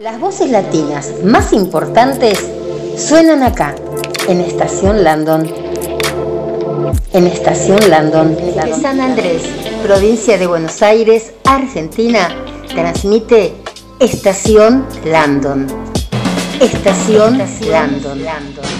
Las voces latinas más importantes suenan acá, en Estación Landon. En Estación Landon, de San Andrés, provincia de Buenos Aires, Argentina, transmite Estación Landon. Estación Landon. Pretty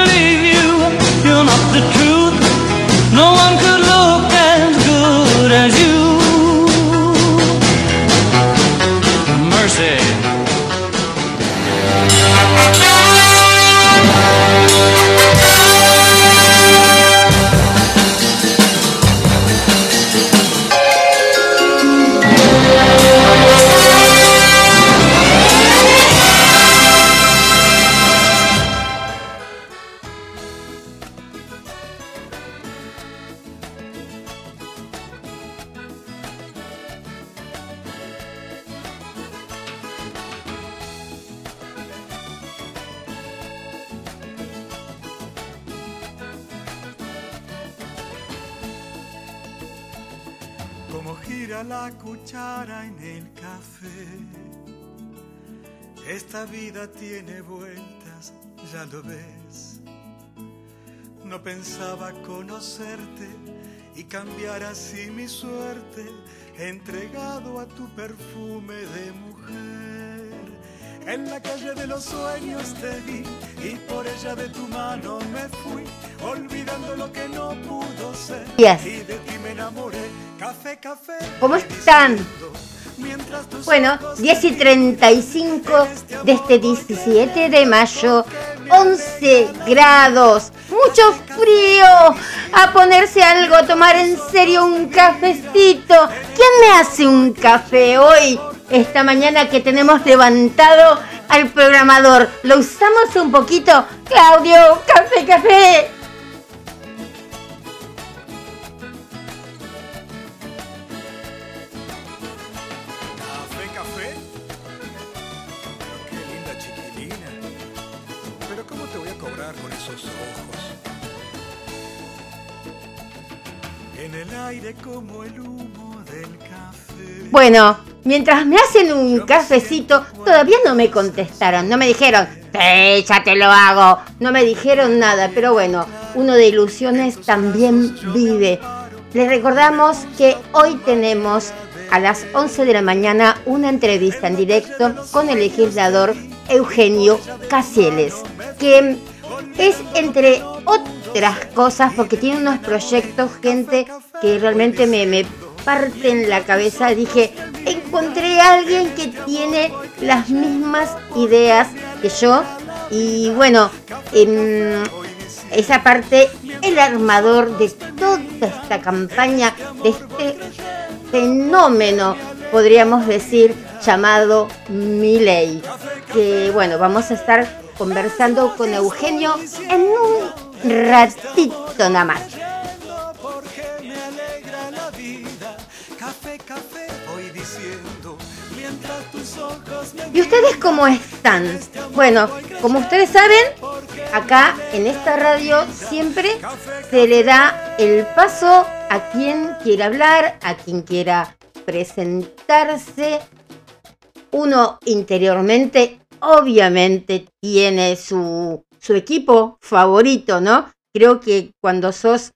No pensaba conocerte y cambiar así mi suerte, entregado a tu perfume de mujer. En la calle de los sueños te vi y por ella de tu mano me fui, olvidando lo que no pudo ser. Yes. Y de ti me enamoré. Café, café. ¿Cómo están? Bueno, ojos 10 y 35 de este 17 de mayo, 11 grados, mucho frío, a ponerse algo, a tomar en serio un cafecito. ¿Quién me hace un café hoy, esta mañana que tenemos levantado al programador? ¿Lo usamos un poquito? Claudio, café. Café, En el aire como el humo del café. Bueno, mientras me hacen un cafecito, todavía no me contestaron, no me dijeron, sí, ya te lo hago, no me dijeron nada, pero bueno, uno de ilusiones también vive. Les recordamos que hoy tenemos a las 11 de la mañana una entrevista en directo con el legislador Eugenio Casieles, que es entre otras cosas porque tiene unos proyectos, gente, que realmente me, me parten la cabeza. Dije, encontré a alguien que tiene las mismas ideas que yo. Y bueno, em, esa parte, el armador de toda esta campaña, de este fenómeno, podríamos decir, llamado Miley. Que bueno, vamos a estar conversando con Eugenio en un ratito nada más. ¿Y ustedes cómo están? Bueno, como ustedes saben, acá en esta radio siempre se le da el paso a quien quiera hablar, a quien quiera presentarse. Uno interiormente, obviamente, tiene su, su equipo favorito, ¿no? Creo que cuando sos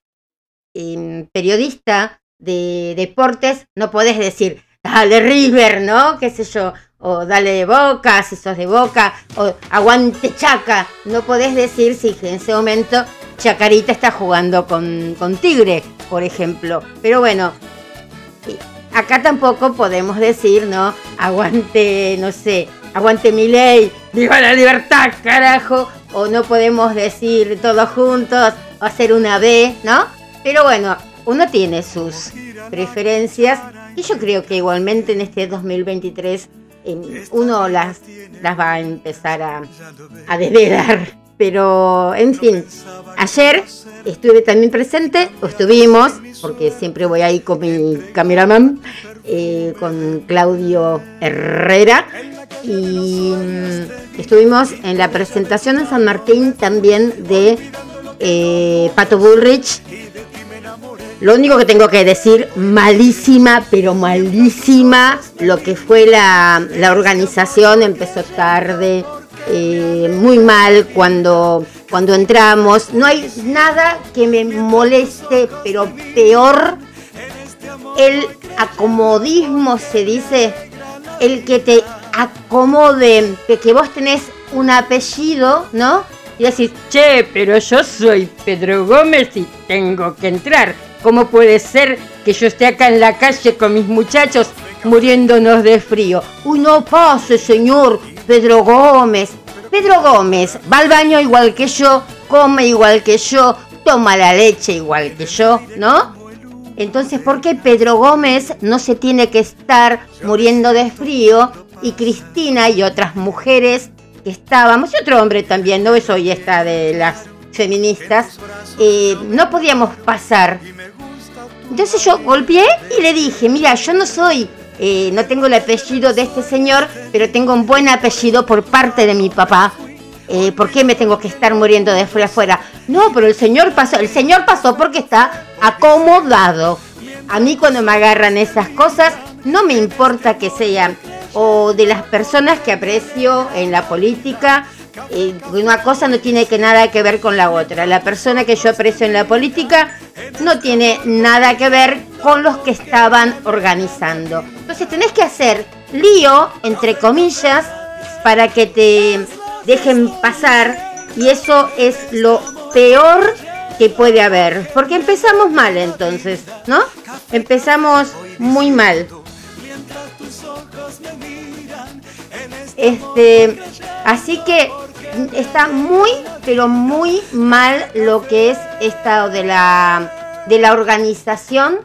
em, periodista de deportes, no podés decir, dale River, ¿no? ¿Qué sé yo? O dale de boca, si sos de boca, o aguante Chaca. No podés decir si en ese momento Chacarita está jugando con, con Tigre, por ejemplo. Pero bueno, y acá tampoco podemos decir, ¿no? Aguante, no sé, aguante mi ley, viva la libertad, carajo. O no podemos decir todos juntos, o hacer una B, ¿no? Pero bueno, uno tiene sus preferencias y yo creo que igualmente en este 2023 eh, uno las, las va a empezar a, a desvelar. Pero, en fin, ayer estuve también presente, o estuvimos, porque siempre voy ahí con mi cameraman, eh, con Claudio Herrera, y mm, estuvimos en la presentación en San Martín también de eh, Pato Bullrich. Lo único que tengo que decir, malísima, pero malísima, lo que fue la, la organización, empezó tarde, eh, muy mal cuando, cuando entramos. No hay nada que me moleste, pero peor el acomodismo, se dice, el que te de que vos tenés un apellido, ¿no? Y decís, che, pero yo soy Pedro Gómez y tengo que entrar. ¿Cómo puede ser que yo esté acá en la calle con mis muchachos muriéndonos de frío? Uy, no pase, señor Pedro Gómez. Pedro Gómez va al baño igual que yo, come igual que yo, toma la leche igual que yo, ¿no? Entonces, ¿por qué Pedro Gómez no se tiene que estar muriendo de frío y Cristina y otras mujeres que estábamos, y otro hombre también, no es hoy esta de las feministas, eh, no podíamos pasar. Entonces yo golpeé y le dije, mira, yo no soy, eh, no tengo el apellido de este señor, pero tengo un buen apellido por parte de mi papá. Eh, ¿Por qué me tengo que estar muriendo de fuera afuera? No, pero el señor pasó, el señor pasó porque está acomodado. A mí cuando me agarran esas cosas, no me importa que sean o de las personas que aprecio en la política. Eh, una cosa no tiene que nada que ver con la otra. La persona que yo aprecio en la política no tiene nada que ver con los que estaban organizando. Entonces tenés que hacer lío, entre comillas, para que te dejen pasar y eso es lo peor que puede haber. Porque empezamos mal entonces, ¿no? Empezamos muy mal. Este, así que está muy, pero muy mal lo que es esta de la, de la organización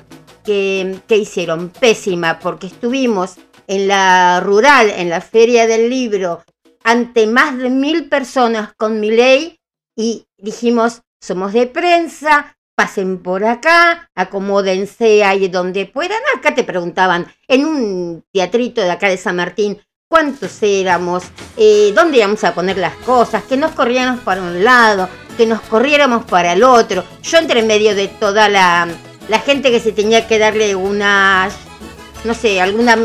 que, que hicieron. Pésima, porque estuvimos en la rural, en la feria del libro, ante más de mil personas con mi ley y dijimos, somos de prensa, pasen por acá, acomódense ahí donde puedan. Acá te preguntaban, en un teatrito de acá de San Martín, cuántos éramos, eh, dónde íbamos a poner las cosas, que nos corriéramos para un lado, que nos corriéramos para el otro. Yo entre medio de toda la, gente que se tenía que darle una, no sé, alguna,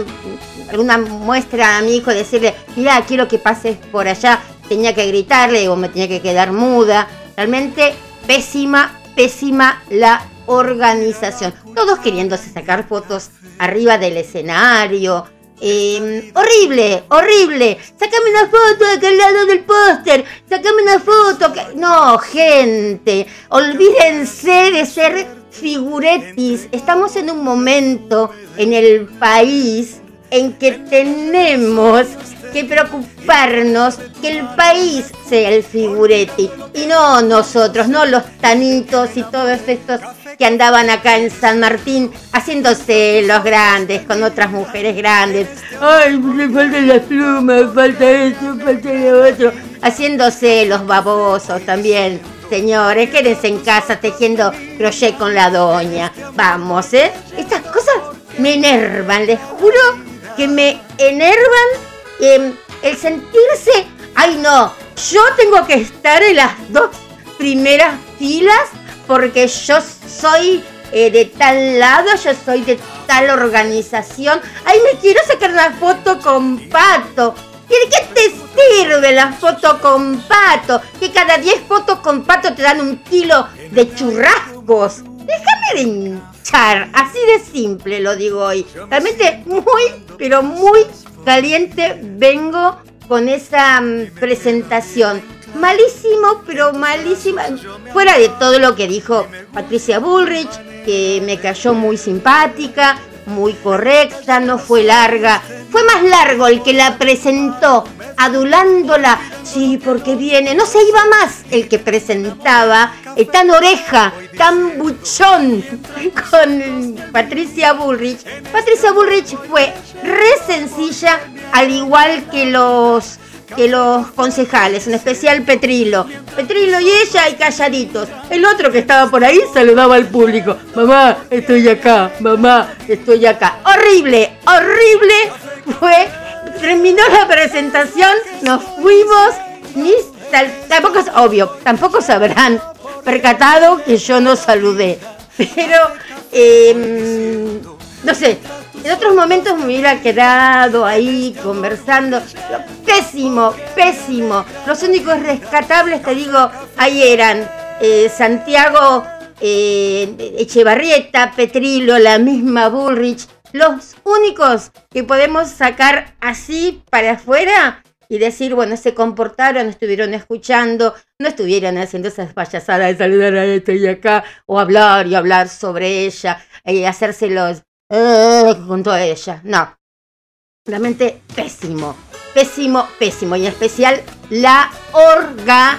alguna muestra a mi hijo, decirle, mira, quiero que pases por allá, tenía que gritarle o me tenía que quedar muda. Realmente pésima, pésima la organización. Todos queriéndose sacar fotos arriba del escenario. Em, horrible, horrible. Sácame una foto de aquel lado del póster. Sácame una foto. No, gente. Olvídense de ser figuretis. Estamos en un momento en el país en que tenemos que preocuparnos que el país sea el figuretti y no nosotros, no los tanitos y todos estos que andaban acá en San Martín haciéndose los grandes con otras mujeres grandes. Ay, me faltan las plumas, falta esto, falta lo otro. Haciéndose los babosos también. Señores, quédense en casa tejiendo crochet con la doña. Vamos, ¿eh? Estas cosas me enervan, les juro que me enervan eh, el sentirse, ay no, yo tengo que estar en las dos primeras filas porque yo soy eh, de tal lado, yo soy de tal organización. Ay, me quiero sacar una foto con Pato. ¿Y de qué te sirve la foto con Pato? Que cada 10 fotos con Pato te dan un kilo de churrascos. Déjame de así de simple lo digo hoy. Realmente muy, pero muy caliente vengo con esa mm, presentación. Malísimo, pero malísima. Fuera de todo lo que dijo Patricia Bullrich, que me cayó muy simpática, muy correcta, no fue larga. Fue más largo el que la presentó, adulándola. Sí, porque viene. No se iba más el que presentaba, eh, tan oreja, tan buchón con Patricia Bullrich. Patricia Bullrich fue re sencilla, al igual que los que los concejales, en especial Petrilo. Petrilo y ella y calladitos. El otro que estaba por ahí saludaba al público. Mamá, estoy acá, mamá, estoy acá. Horrible, horrible fue. Terminó la presentación, nos fuimos, tampoco es obvio, tampoco sabrán percatado que yo no saludé. Pero, em, no sé, en otros momentos me hubiera quedado ahí conversando. Pésimo, pésimo. Los únicos rescatables, te digo, ahí eran eh, Santiago eh, Echevarrieta, Petrilo, la misma Bullrich. Los únicos que podemos sacar así para afuera y decir, bueno, se comportaron, estuvieron escuchando, no estuvieron haciendo esas payasadas de saludar a esto y acá, o hablar y hablar sobre ella, y hacérselos eh, junto ella. No, realmente pésimo, pésimo, pésimo, y en especial la organización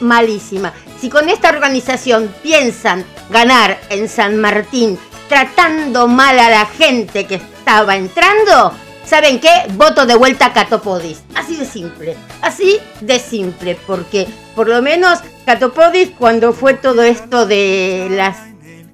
malísima. Si con esta organización piensan ganar en San Martín tratando mal a la gente que estaba entrando, ¿Saben qué? Voto de vuelta a Catopodis. Así de simple. Así de simple. Porque por lo menos Catopodis, cuando fue todo esto de las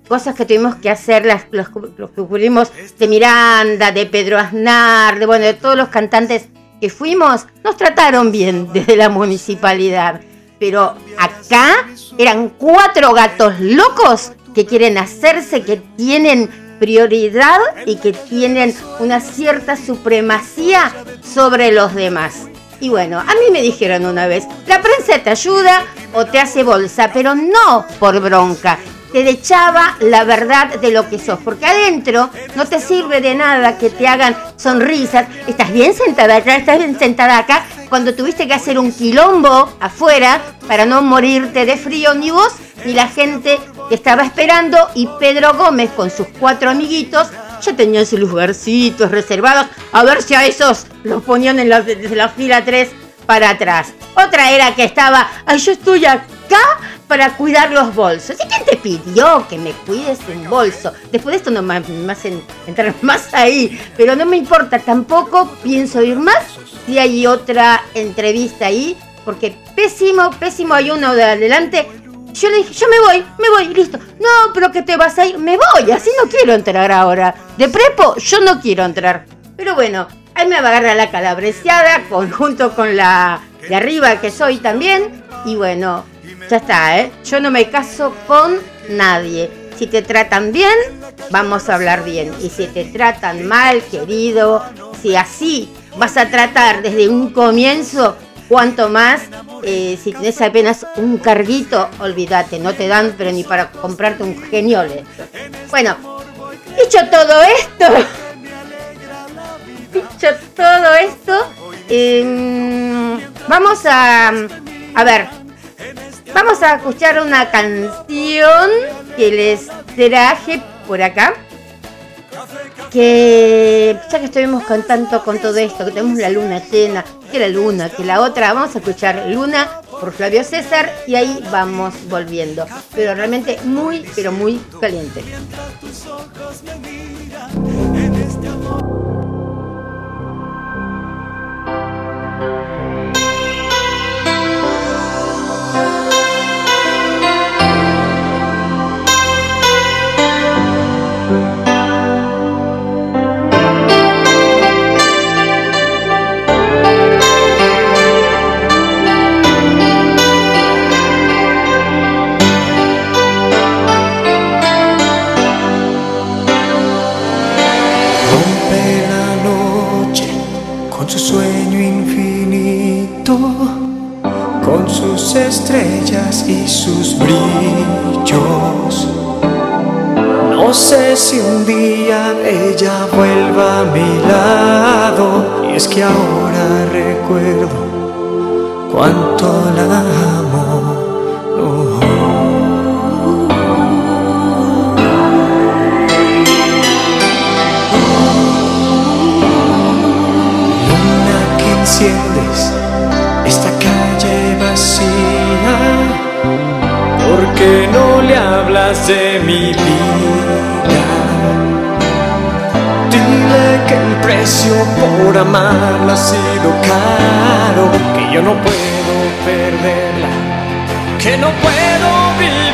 cosas que tuvimos que hacer, las, los, que ocurrimos de Miranda, de Pedro Aznar, de, bueno, de todos los cantantes que fuimos, nos trataron bien desde la municipalidad. Pero acá eran cuatro gatos locos que quieren hacerse, que tienen prioridad y que tienen una cierta supremacía sobre los demás. Y bueno, a mí me dijeron una vez, la prensa te ayuda o te hace bolsa, pero no por bronca. Te echaba la verdad de lo que sos, porque adentro no te sirve de nada que te hagan sonrisas. Estás bien sentada acá, estás bien sentada acá, cuando tuviste que hacer un quilombo afuera para no morirte de frío ni vos ni la gente que estaba esperando y Pedro Gómez con sus cuatro amiguitos ya tenían sus lugarcitos reservados a ver si a esos los ponían en la, desde la fila 3 para atrás. Otra era que estaba, ay, yo estoy acá para cuidar los bolsos. ¿Y quién te pidió que me cuides un bolso? Después de esto no me, hacen entrar más ahí, pero no me importa, tampoco pienso ir más si hay otra entrevista ahí, porque pésimo, pésimo hay uno de adelante yo le dije, yo me voy, me voy, listo. No, pero que te vas a ir, me voy, así no quiero entrar ahora. De prepo, yo no quiero entrar. Pero bueno, ahí me va a agarrar la calabreseada con, junto con la de arriba que soy también. Y bueno, ya está, ¿eh? Yo no me caso con nadie. Si te tratan bien, vamos a hablar bien. Y si te tratan mal, querido, si así vas a tratar desde un comienzo, cuanto más eh, si tienes apenas un carguito, olvídate, no te dan pero ni para comprarte un geniole. Bueno, dicho todo esto, dicho todo esto, em, vamos a, a ver, vamos a escuchar una canción que les traje por acá que ya que estuvimos cantando con todo esto, que tenemos la luna llena, que la luna, que la otra, vamos a escuchar Luna por Flavio César y ahí vamos volviendo. Pero realmente muy, pero muy caliente. Estrellas y sus brillos. No sé si un día ella vuelva a mi lado, y es que ahora recuerdo cuánto la amo. ¿Por qué no le hablas de mi vida? Dile que el precio por amarla ha sido caro, que yo no puedo perderla, que no puedo vivir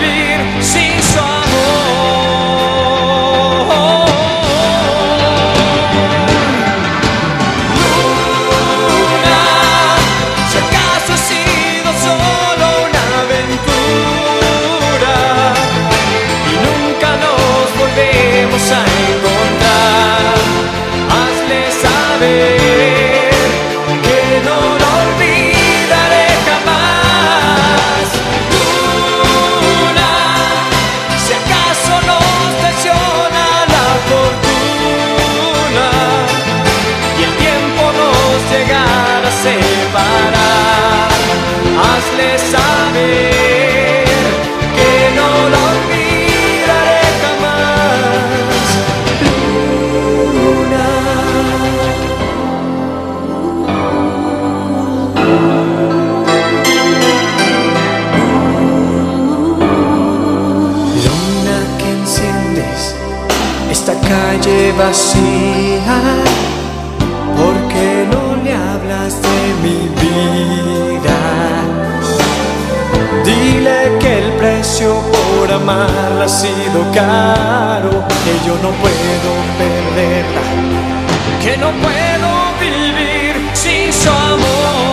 vacía, ¿por qué no le hablas de mi vida? Dile que el precio por amarla ha sido caro, que yo no puedo perderla, que no puedo vivir sin su amor.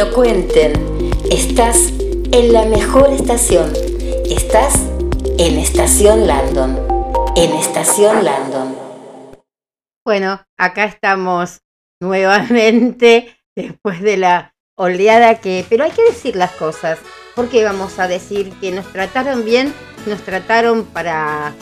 Lo cuenten. Estás en la mejor estación. Estás en Estación Landon. En Estación Landon. Bueno, acá estamos nuevamente después de la oleada que... Pero hay que decir las cosas. Porque vamos a decir que nos trataron bien, nos trataron para...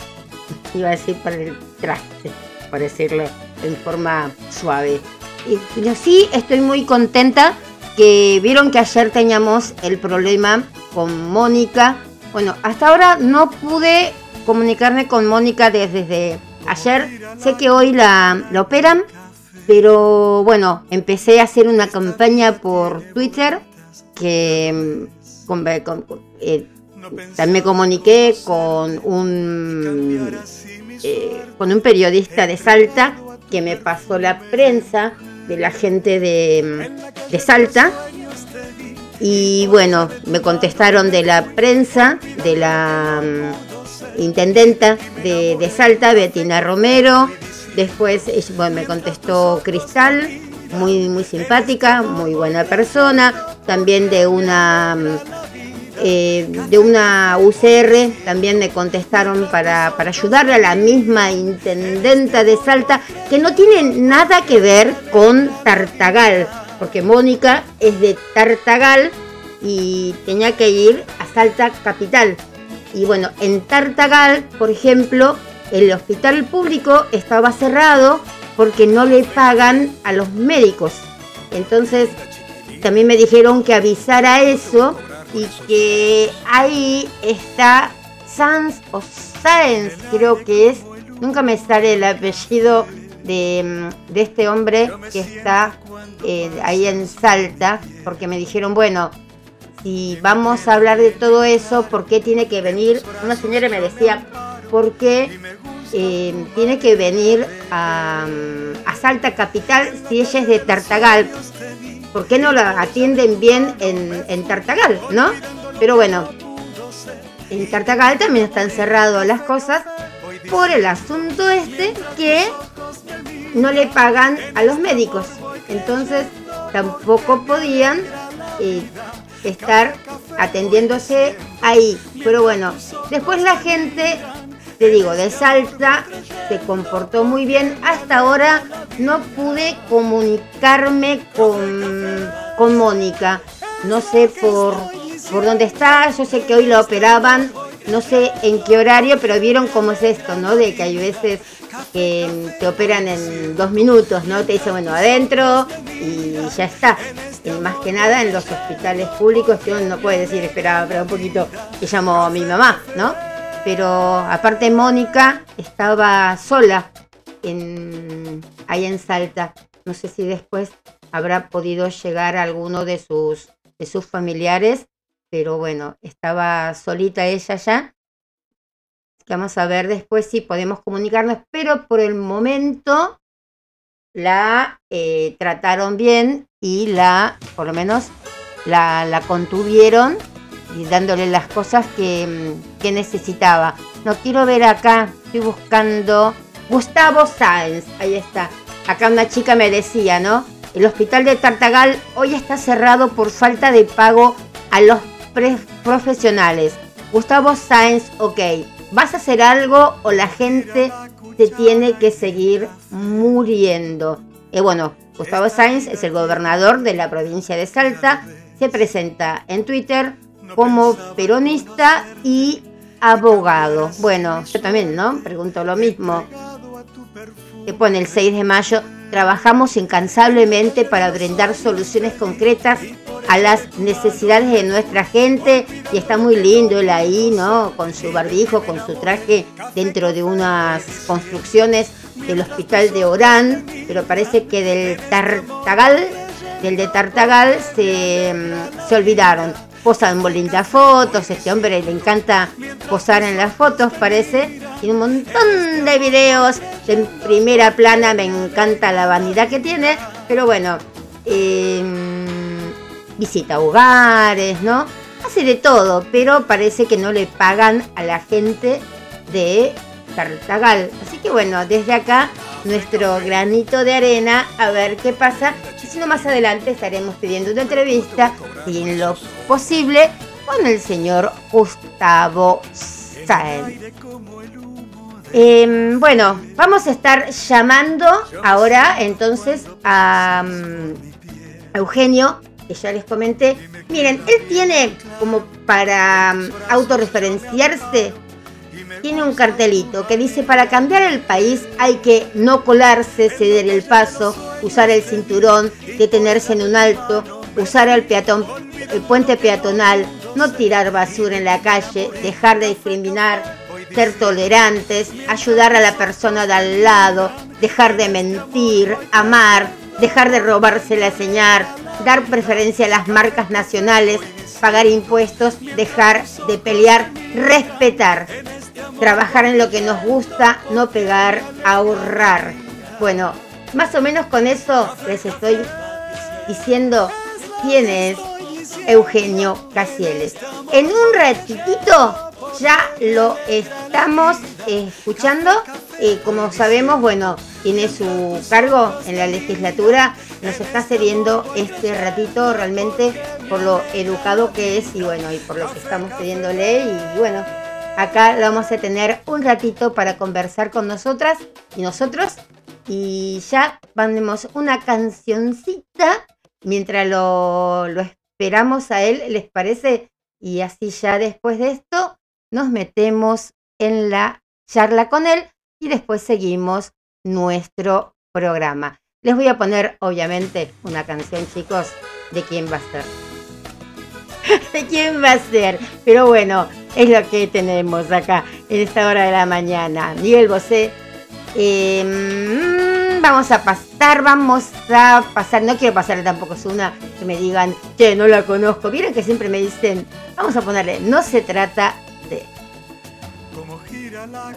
Iba a decir para el traste, por decirlo en forma suave. Y- Pero sí estoy muy contenta que vieron que ayer teníamos el problema con Mónica. Bueno, hasta ahora no pude comunicarme con Mónica desde, ayer. Sé que hoy la, la operan, pero bueno, empecé a hacer una campaña por Twitter que mm, con- con- eh, también me comuniqué con un eh, con un periodista de Salta que me pasó la prensa de la gente de, mm, de Salta y bueno, me contestaron de la prensa, de la mm, intendenta de, de Salta, Betina Romero. Después bueno, me contestó Cristal, muy, muy simpática, muy buena persona. también de una eh, de una UCR, también me contestaron para, para ayudarle a la misma intendenta de Salta, que no tiene nada que ver con Tartagal, porque Mónica es de Tartagal y tenía que ir a Salta Capital. Y bueno, en Tartagal, por ejemplo, el hospital público estaba cerrado porque no le pagan a los médicos. Entonces, también me dijeron que avisara eso y que ahí está Sans o Sáenz, creo que es, nunca me sale el apellido de, de este hombre que está eh, ahí en Salta, porque me dijeron, bueno, si vamos a hablar de todo eso, ¿por qué tiene que venir? Una señora me decía, ¿por qué eh, tiene que venir a, a, Salta Capital si ella es de Tartagal? ¿Por qué no la atienden bien en, en Tartagal, no? Pero bueno, en Tartagal también están cerradas las cosas por el asunto este que no le pagan a los médicos. Entonces tampoco podían eh, estar atendiéndose ahí. Pero bueno, después la gente, te digo, de Salta se comportó muy bien. Hasta ahora no pude comunicarme con, con Mónica. No sé por, por dónde está. Yo sé que hoy la operaban. No sé en qué horario, pero vieron cómo es esto, ¿no? De que hay veces que te operan en dos minutos, ¿no? Te dice, bueno, adentro y ya está. Y más que nada en los hospitales públicos que uno no puede decir, espera, espera un poquito, que llamo a mi mamá, ¿no? Pero aparte Mónica estaba sola en, ahí en Salta. No sé si después habrá podido llegar alguno de sus, de sus familiares, pero bueno, estaba solita ella ya vamos a ver después si podemos comunicarnos, pero por el momento la eh, trataron bien y la, por lo menos, la, la contuvieron y dándole las cosas que, mm, que, necesitaba. No quiero ver acá, estoy buscando Gustavo Sáenz, ahí está. Acá una chica me decía, ¿no? El hospital de Tartagal hoy está cerrado por falta de pago a los profesionales. Gustavo Sáenz, ok. ¿Vas a hacer algo o la gente te tiene que seguir muriendo? Y bueno, Gustavo Sáenz es el gobernador de la provincia de Salta. Se presenta en Twitter como peronista y abogado. Bueno, yo también, ¿no? Pregunto lo mismo. Se pone el 6 de mayo. Trabajamos incansablemente para brindar soluciones concretas a las necesidades de nuestra gente y está muy lindo él ahí, ¿no? Con su barbijo, con su traje dentro de unas construcciones del hospital de Orán, pero parece que del Tartagal, del de Tartagal se, mm, se olvidaron. Posan lindas fotos, este hombre le encanta posar en las fotos, parece. Tiene un montón de videos en primera plana, me encanta la vanidad que tiene, pero bueno, eh, visita hogares, ¿no? Hace de todo, pero parece que no le pagan a la gente de Tartagal. Así que bueno, desde acá nuestro granito de arena a ver qué pasa. Si más adelante estaremos pidiendo una entrevista, y en lo posible, con el señor Gustavo Sáenz. Eh, bueno, vamos a estar llamando ahora entonces a, um, Eugenio que ya les comenté. Miren, él tiene como para um, autorreferenciarse, tiene un cartelito que dice, para cambiar el país hay que no colarse, ceder el paso, usar el cinturón, detenerse en un alto, usar el, peatón, el puente peatonal, no tirar basura en la calle, dejar de discriminar, ser tolerantes, ayudar a la persona de al lado, dejar de mentir, amar, dejar de robarse la señal, dar preferencia a las marcas nacionales, pagar impuestos, dejar de pelear, respetar, trabajar en lo que nos gusta, no pegar, ahorrar. Bueno, más o menos con eso les estoy diciendo quién es Eugenio Casieles. En un ratitito ya lo estamos escuchando. Eh, como sabemos, bueno, tiene su cargo en la legislatura, nos está cediendo este ratito realmente por lo educado que es y bueno, y por lo que estamos pidiéndole y bueno, acá vamos a tener un ratito para conversar con nosotras y nosotros y ya ponemos una cancioncita mientras lo, lo esperamos a él, ¿les parece? Y así ya después de esto nos metemos en la charla con él y después seguimos nuestro programa. Les voy a poner, obviamente, una canción, chicos, de quién va a ser. de quién va a ser. Pero bueno, es lo que tenemos acá en esta hora de la mañana. Miguel Bosé. Vamos a pasar, vamos a pasar. No quiero pasarle tampoco es una que me digan, que no la conozco. Vieron que siempre me dicen, vamos a ponerle, no se trata de. Como gira la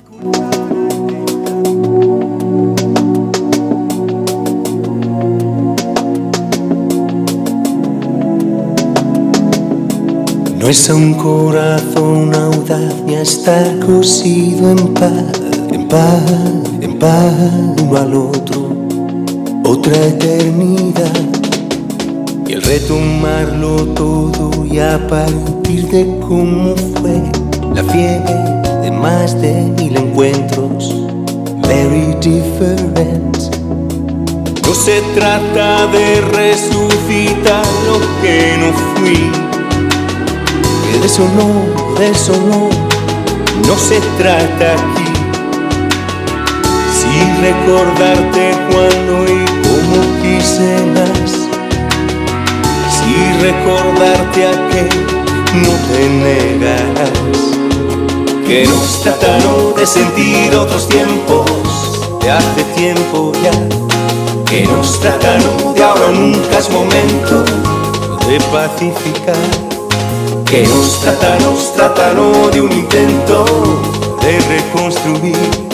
No es a un corazón audacia estar cosido en paz, en paz, uno al otro, otra eternidad. Y el retomarlo todo y a partir de cómo fue la fiebre de más de mil encuentros, very different. No se trata de resucitar lo que no fui no, de eso no se trata aquí. Si recordarte cuando y cómo quise más, si recordarte a que no te negarás, que nos trataron de sentir otros tiempos, de hace tiempo ya, que nos trataron de ahora nunca es momento de pacificar. Que nos trataron, nos trataron de un intento de reconstruir.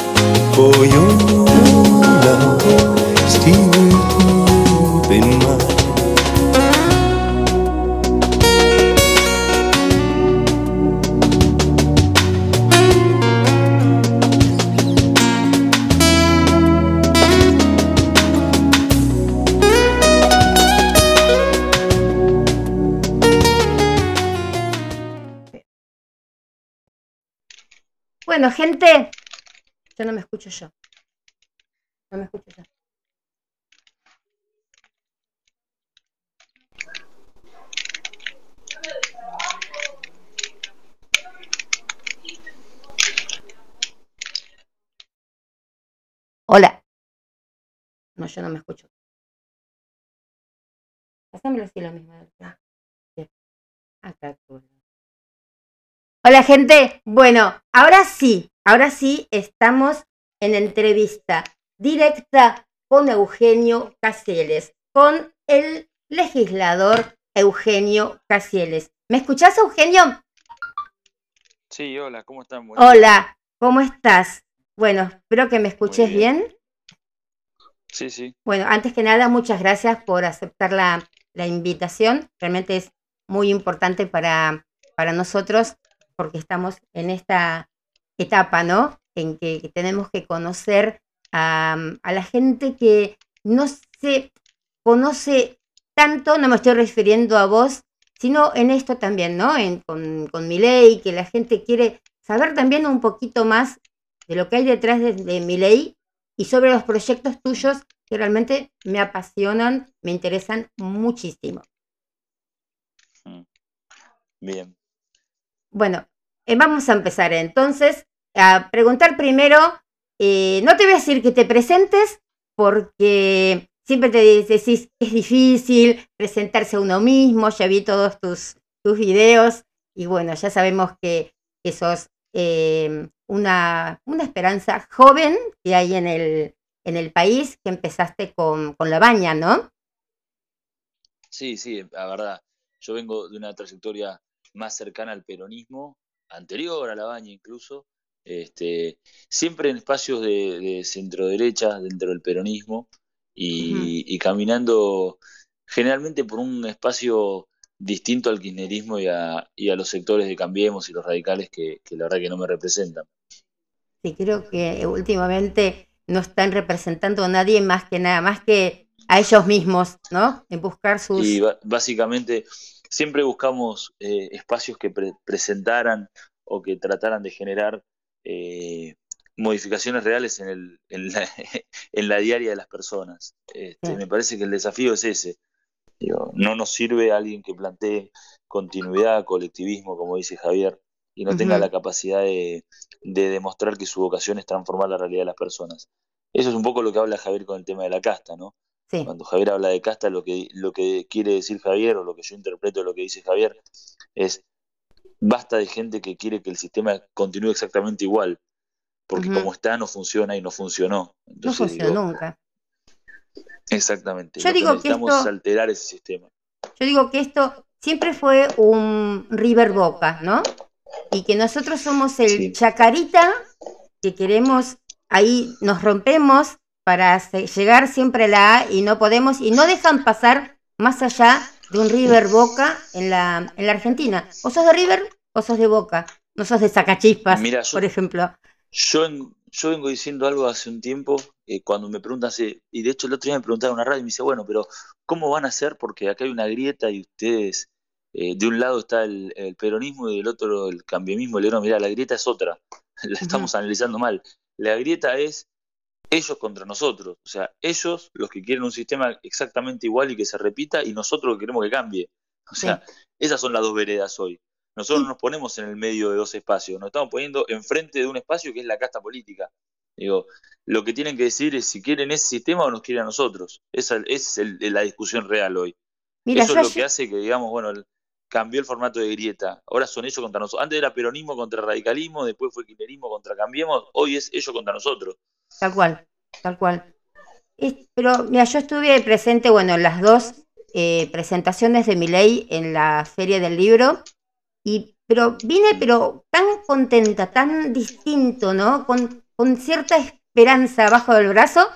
Escucho yo. No me escucho yo. Hola. No, yo no me escucho. Hacémoslo así lo mismo. Acá. Hola gente, bueno, ahora sí, ahora sí estamos en entrevista directa con Eugenio Casieles, con el legislador Eugenio Casieles. ¿Me escuchás, Eugenio? Sí, hola, ¿cómo están? hola, ¿cómo estás? Bueno, espero que me escuches bien. Sí, sí. Bueno, antes que nada, muchas gracias por aceptar la, la invitación. Realmente es muy importante para, para nosotros porque estamos en esta etapa, ¿no? En que, tenemos que conocer a, la gente que no se conoce tanto, no me estoy refiriendo a vos, sino en esto también, ¿no? con, con mi ley, que la gente quiere saber también un poquito más de lo que hay detrás de, de mi ley y sobre los proyectos tuyos que realmente me apasionan, me interesan muchísimo. Mm. Bien. Bueno, eh, vamos a empezar entonces a preguntar primero, eh, no te voy a decir que te presentes porque siempre te decís que es difícil presentarse a uno mismo, ya vi todos tus, tus videos y bueno, ya sabemos que, sos eh, una, una, esperanza joven que hay en el, en el país, que empezaste con, con la baña, ¿no? Sí, sí, la verdad. Yo vengo de una trayectoria más cercana al peronismo, anterior a la baña incluso, este, siempre en espacios de, centro derecha, dentro del peronismo, y, caminando generalmente por un espacio distinto al kirchnerismo y a, y a los sectores de Cambiemos y los radicales que, la verdad que no me representan. Sí, creo que últimamente no están representando a nadie más que nada, más que a ellos mismos, ¿no? En buscar sus... Y básicamente siempre buscamos eh, espacios que presentaran o que trataran de generar eh, modificaciones reales en, el, en, la, en, la, diaria de las personas. Este, me parece que el desafío es ese. no nos sirve alguien que plantee continuidad, colectivismo, como dice Javier, y no tenga la capacidad de, demostrar que su vocación es transformar la realidad de las personas. Eso es un poco lo que habla Javier con el tema de la casta, ¿no? Cuando Javier habla de casta, lo que, lo que quiere decir Javier, o lo que yo interpreto de lo que dice Javier, es basta de gente que quiere que el sistema continúe exactamente igual, porque como está no funciona y no funcionó. no funcionó nunca. Exactamente. Yo digo que, esto, alterar ese sistema. Yo digo que esto siempre fue un River Boca, ¿no? Y que nosotros somos el chacarita que queremos, ahí nos rompemos para llegar siempre a la A y no podemos, y no dejan pasar más allá de un River Boca en la, en la Argentina. O sos de River o sos de Boca, no sos de Sacachispas, por ejemplo. Yo, yo vengo diciendo algo hace un tiempo, eh, cuando me preguntan, y de hecho el otro día me preguntaron en una radio y me dice, bueno, pero ¿cómo van a hacer? Porque acá hay una grieta y ustedes, eh, de un lado está el, peronismo y del otro el cambiamismo. Le digo, mira, la grieta es otra, la estamos analizando mal. La grieta es ellos contra nosotros, o sea, ellos los que quieren un sistema exactamente igual y que se repita y nosotros que queremos que cambie. O sea, esas son las dos veredas hoy. Nosotros nos ponemos en el medio de dos espacios, nos estamos poniendo enfrente de un espacio que es la casta política. Digo, lo que tienen que decir es si quieren ese sistema o nos quieren a nosotros. Esa, es la discusión real hoy. Eso es lo que hace que, digamos, bueno, cambió el formato de grieta. Ahora son ellos contra nosotros. Antes era peronismo contra radicalismo, después fue kirchnerismo contra cambiemos. Hoy es ellos contra nosotros. Tal cual, tal cual. pero mira, yo estuve presente, bueno, en las dos eh, presentaciones de mi ley en la Feria del Libro pero vine, pero tan contenta, tan distinto, ¿no? Con, cierta esperanza bajo del brazo,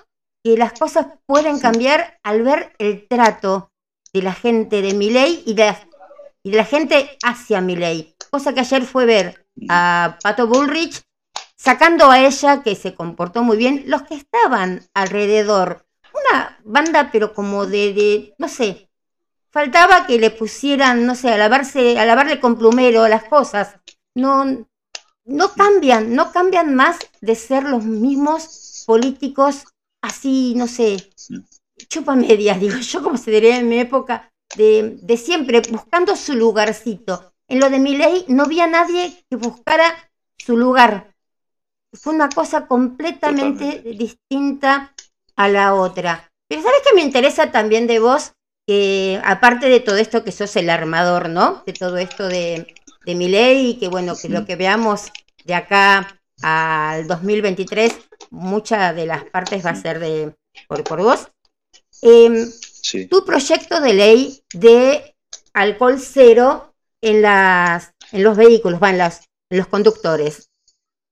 que las cosas pueden cambiar al ver el trato de la gente de mi ley y de, y de la gente hacia mi ley. Cosa que ayer fue ver a Pato Bullrich sacando a ella, que se comportó muy bien, los que estaban alrededor. Una banda, pero como de, de no sé, Faltaba que le pusieran, no sé, a, lavarse, a lavarle con plumero las cosas. No, no cambian, no cambian más de ser los mismos políticos así, no sé, chupa medias, digo yo, como se diría en mi época, de, de siempre, buscando su lugarcito. En lo de mi ley no había nadie que buscara su lugar. Fue una cosa completamente distinta a la otra. Pero ¿sabes qué me interesa también de vos? que aparte de todo esto que sos el armador, ¿no? De todo esto de, de mi ley y que bueno, que lo que veamos de acá al 2023, muchas de las partes va a ser de por, por vos. Em, tu proyecto de ley de alcohol cero en las en los vehículos, van en los conductores.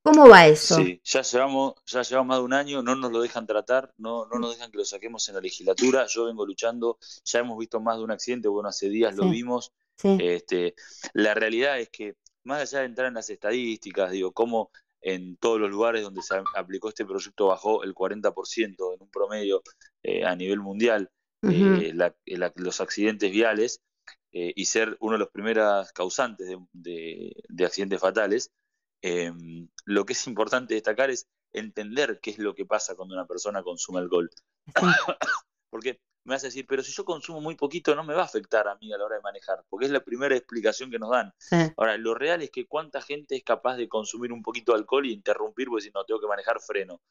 ¿Cómo va eso? Sí, ya llevamos, ya llevamos más de un año, no nos lo dejan tratar, no, no nos dejan que lo saquemos en la legislatura. Yo vengo luchando, ya hemos visto más de un accidente, bueno, hace días lo vimos. Este, la realidad es que, más allá de entrar en las estadísticas, digo, cómo en todos los lugares donde se aplicó este proyecto bajó el 40% en un promedio eh, a nivel mundial eh, los accidentes viales eh, y ser uno de los primeros causantes de accidentes fatales. Em, lo que es importante destacar es entender qué es lo que pasa cuando una persona consume alcohol. Porque me vas a decir, pero si yo consumo muy poquito no me va a afectar a mí a la hora de manejar, porque es la primera explicación que nos dan. Ahora, lo real es que cuánta gente es capaz de consumir un poquito de alcohol y interrumpir porque si no tengo que manejar freno.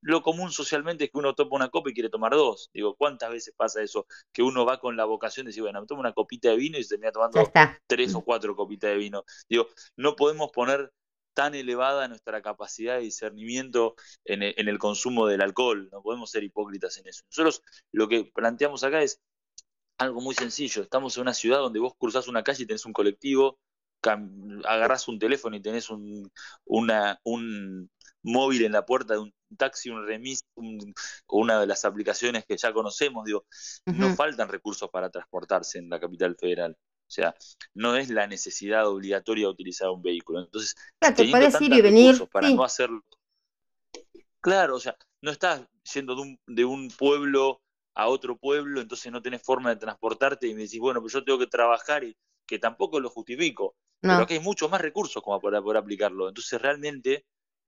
Lo común socialmente es que uno toma una copa y quiere tomar dos. Digo, ¿cuántas veces pasa eso? Que uno va con la vocación de decir, bueno, me tomo una copita de vino y se termina tomando tres o cuatro copitas de vino. Digo, no podemos poner tan elevada nuestra capacidad de discernimiento en el, consumo del alcohol. No podemos ser hipócritas en eso. Nosotros lo que planteamos acá es algo muy sencillo. Estamos en una ciudad donde vos cruzás una calle y tenés un colectivo, agarrás un teléfono y tenés un, una, un móvil en la puerta de un taxi, un remis, una de las aplicaciones que ya conocemos. Digo, no faltan recursos para transportarse en la capital federal. O sea, no es la necesidad obligatoria de utilizar un vehículo. Entonces, claro, te puedes ir y venir para no hacerlo. Claro, o sea, no estás yendo de un, de un pueblo a otro pueblo, entonces no tenés forma de transportarte y me decís, bueno, pues yo tengo que trabajar y que tampoco lo justifico, No. pero aquí hay muchos más recursos como para poder aplicarlo. Entonces realmente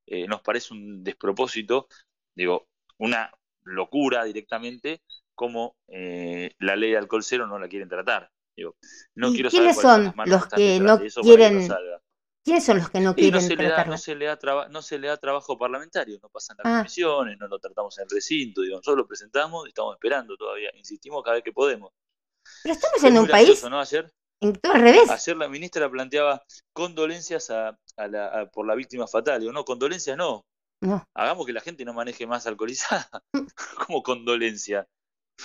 eh, nos parece un despropósito, digo, una locura directamente, como eh, la ley de alcohol cero no la quieren tratar. Digo, no ¿Y quiero quiénes saber son los que detrás no que quieren. ¿Quiénes son los que no Y no quieren se, le da, no, se le da no se le da trabajo parlamentario, no pasan las Ah. comisiones, no lo tratamos en el recinto, digo, nosotros lo presentamos y estamos esperando todavía, insistimos cada vez que podemos. Pero estamos Es en un país ¿no? Ayer, en todo al revés. ayer la ministra planteaba condolencias a, a la, a- por la víctima fatal. Digo, no, condolencias no. No. Hagamos que la gente no maneje más alcoholizada. como condolencia.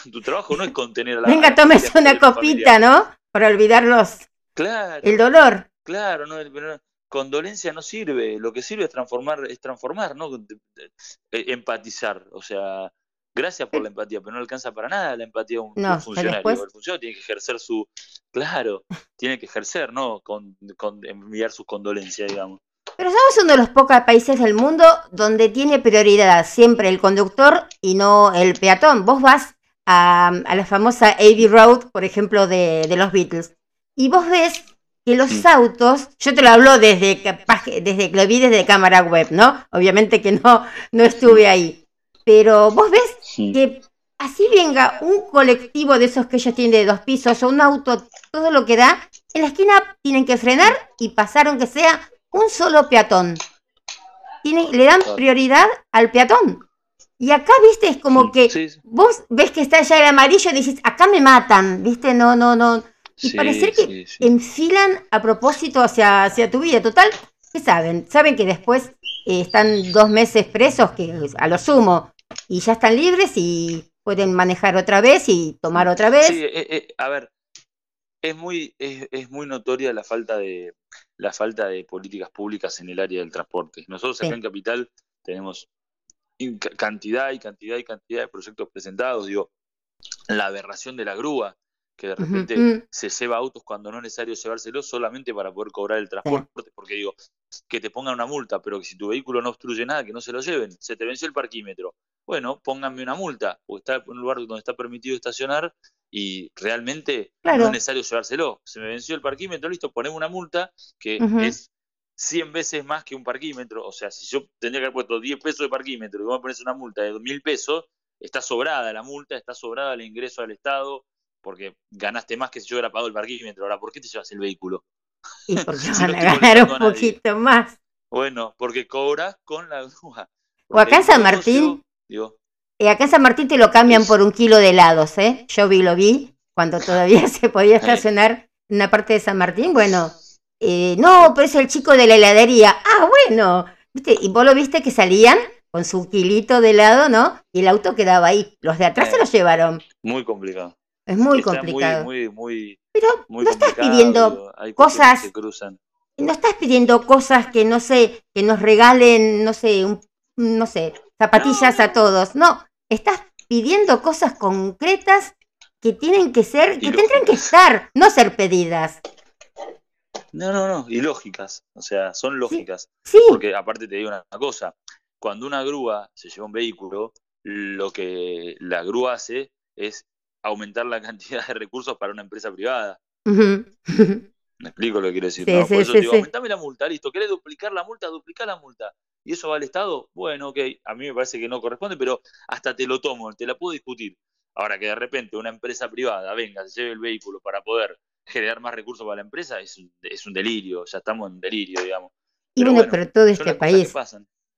Tu trabajo no es contener a la Venga, tómese una familia. copita, ¿no? Para olvidar los, Claro, el dolor. claro, no, no, condolencia no sirve. Lo que sirve es transformar, es transformar, ¿no? Eh, Empatizar. O sea, gracias por la empatía, pero no alcanza para nada la empatía de un, No, funcionario. después- El funcionario tiene que ejercer su, claro, tiene que ejercer, ¿no? Con, con enviar sus condolencias, digamos. Pero somos uno de los pocos países del mundo donde tiene prioridad siempre el conductor y no el peatón. Vos vas a, a la famosa Abbey Road, por ejemplo, de, de los Beatles, y vos ves que los Mm. autos, yo te lo hablo desde, desde que lo vi desde cámara web, ¿no? Obviamente que no, no estuve ahí. Pero vos ves que así venga un colectivo de esos que ellos tienen de dos pisos o un auto, todo lo que da, en la esquina tienen que frenar y pasar aunque sea un solo peatón. Tienen, le dan prioridad al peatón. Y acá, viste, es como que Sí, sí, vos ves que está ya el amarillo y dices, acá me matan, viste, no, no, no. Y sí, parece que enfilan a propósito hacia, hacia tu vida. Total, ¿qué saben? Saben que después eh, están dos meses presos, que a lo sumo, y ya están libres y pueden manejar otra vez y tomar otra vez. Sí, eh, eh, a ver, es muy, es, es muy notoria la falta de la falta de políticas públicas en el área del transporte. Nosotros acá en Capital tenemos cantidad y cantidad y cantidad de proyectos presentados. Digo, la aberración de la grúa, que de repente mm. se lleva autos cuando no es necesario llevárselos solamente para poder cobrar el transporte. Porque digo, que te pongan una multa, pero que si tu vehículo no obstruye nada, que no se lo lleven. Se te venció el parquímetro. Bueno, pónganme una multa, porque está en un lugar donde está permitido estacionar y realmente Claro. no es necesario llevárselo. Se me venció el parquímetro, listo, ponemos una multa que es 100 veces más que un parquímetro. O sea, si yo tendría que haber puesto 10 pesos de parquímetro y vos me pones una multa de 2.000 pesos, está sobrada la multa, está sobrada el ingreso al Estado, porque ganaste más que si yo hubiera pagado el parquímetro. Ahora, ¿por qué te llevas el vehículo? Y porque Si van no a ganar un a poquito más. Bueno, porque cobras con la grúa. O acá en San Martín, Digo, eh, acá en San Martín te lo cambian Es- por un kilo de helados, ¿eh? Yo vi, lo vi, cuando todavía se podía estacionar en una parte de San Martín. Bueno, eh, no, pero es el chico de la heladería. Ah, bueno. ¿Viste? Y vos lo viste que salían con su kilito de helado, ¿no? Y el auto quedaba ahí. Los de atrás se Eh. lo llevaron. muy complicado. Es muy Está complicado. Muy, muy, muy, Pero muy no estás pidiendo hay cosas- que cruzan. no estás pidiendo cosas que no sé, que nos regalen, no sé, un- no sé, zapatillas a todos. No, estás pidiendo cosas concretas que tienen que ser, que tendrán que estar, no ser pedidas. No, no, no, y lógicas, o sea, son lógicas. Sí, Porque aparte te digo una cosa, cuando una grúa se lleva un vehículo, lo que la grúa hace es aumentar la cantidad de recursos para una empresa privada. Me explico lo que quiero decir. Sí, ¿no? sí, Por eso sí, te digo, aumentame la multa, listo. ¿Querés duplicar la multa? Duplicar la multa. ¿Y eso va al Estado? Bueno, ok, a mí me parece que no corresponde, pero hasta te lo tomo, te la puedo discutir. Ahora que de repente una empresa privada venga, se lleve el vehículo para poder generar más recursos para la empresa, es un, es un delirio, ya estamos en delirio, digamos. y Pero bueno, pero todo este país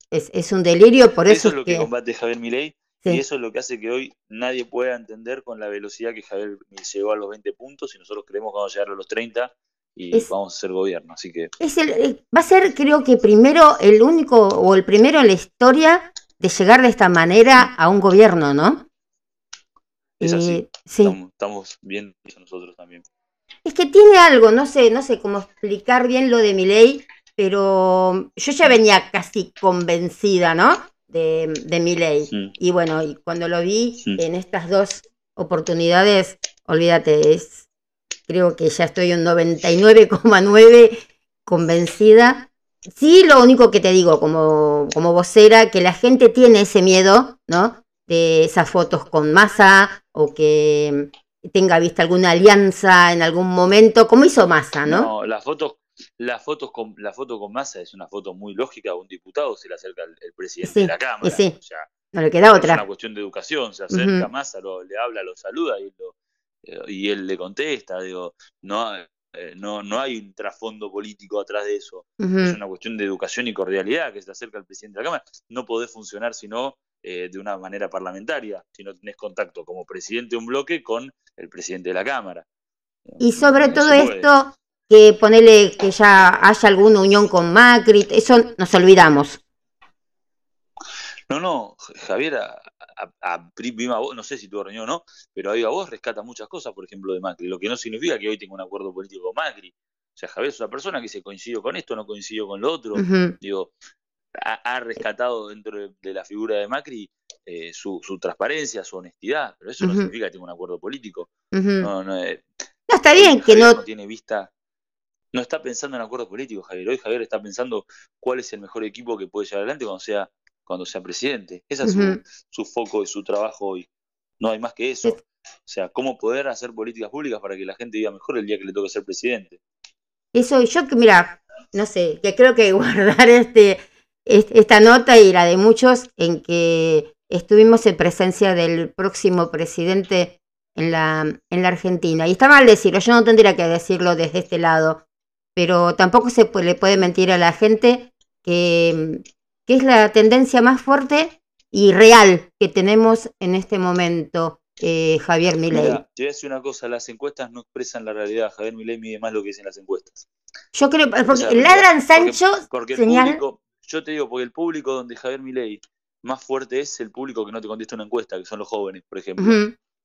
es, es un delirio, por eso, Eso es lo que, que, combate Javier Milei Sí. y eso es lo que hace que hoy nadie pueda entender con la velocidad que Javier llegó a los 20 puntos y nosotros creemos que vamos a llegar a los 30 y Es- vamos a ser gobierno. Así que es el, va a ser, creo que primero, el único o el primero en la historia de llegar de esta manera a un gobierno, ¿no? Es así. Eh, sí. estamos, estamos viendo eso nosotros también. Es que tiene algo, no sé, no sé cómo explicar bien lo de mi ley, pero yo ya venía casi convencida, ¿no? De, de mi ley. Y bueno, y cuando lo vi Sí. en estas dos oportunidades, olvídate, es, creo que ya estoy un 99,9 convencida. Sí, lo único que te digo como, como vocera, que la gente tiene ese miedo, ¿no? De esas fotos con masa o que tenga vista alguna alianza en algún momento, como hizo Massa, ¿no? No, las fotos, las fotos con, la foto con Massa es una foto muy lógica, un diputado se le acerca el, el presidente Sí, de la Cámara. sí. O sea, No le queda Es otra. una cuestión de educación, se acerca. Massa, lo- le habla, lo saluda y, lo- eh, y él le contesta. Digo, no, eh, no, no hay un trasfondo político atrás de eso. Es una cuestión de educación y cordialidad que se acerca al presidente de la Cámara. No podés funcionar sino eh, de una manera parlamentaria, si no tenés contacto como presidente de un bloque con el presidente de la Cámara. Y sobre No todo se esto, que ponele que ya haya alguna unión con Macri, eso nos olvidamos. No, no, Javier, a, a- a no sé si tuvo reunión o no, pero a viva voz rescata muchas cosas, por ejemplo, de Macri, lo que no significa que hoy tenga un acuerdo político con Macri. O sea, Javier es una persona que dice coincido con esto, no coincido con lo otro. Digo, ha, rescatado dentro de, de la figura de Macri eh, su, su transparencia, su honestidad, pero eso no significa que tenga un acuerdo político. Ujú. No, no, eh, No, está bien que Javier no, tiene vista, no está pensando en acuerdos políticos, Javier. Hoy Javier está pensando cuál es el mejor equipo que puede llevar adelante cuando sea, cuando sea presidente. Ese es su, Ujú. su foco y su trabajo hoy. No hay más que eso. O sea, cómo poder hacer políticas públicas para que la gente viva mejor el día que le toque ser presidente. Eso, yo que, mira, no sé, que creo que guardar este, est- esta nota y la de muchos en que estuvimos en presencia del próximo presidente en la, en la Argentina. Y está mal decirlo, yo no tendría que decirlo desde este lado, pero tampoco se le puede mentir a la gente que, que es la tendencia más fuerte y real que tenemos en este momento, eh, Javier Milei. Mira, te voy a decir una cosa, las encuestas no expresan la realidad. Javier Milei mide más lo que dicen las encuestas. Yo creo, porque la realidad. ladran Sancho, Porque señal. público, yo te digo, porque el público donde Javier Milei más fuerte es el público que no te contesta una encuesta, que son los jóvenes, por ejemplo.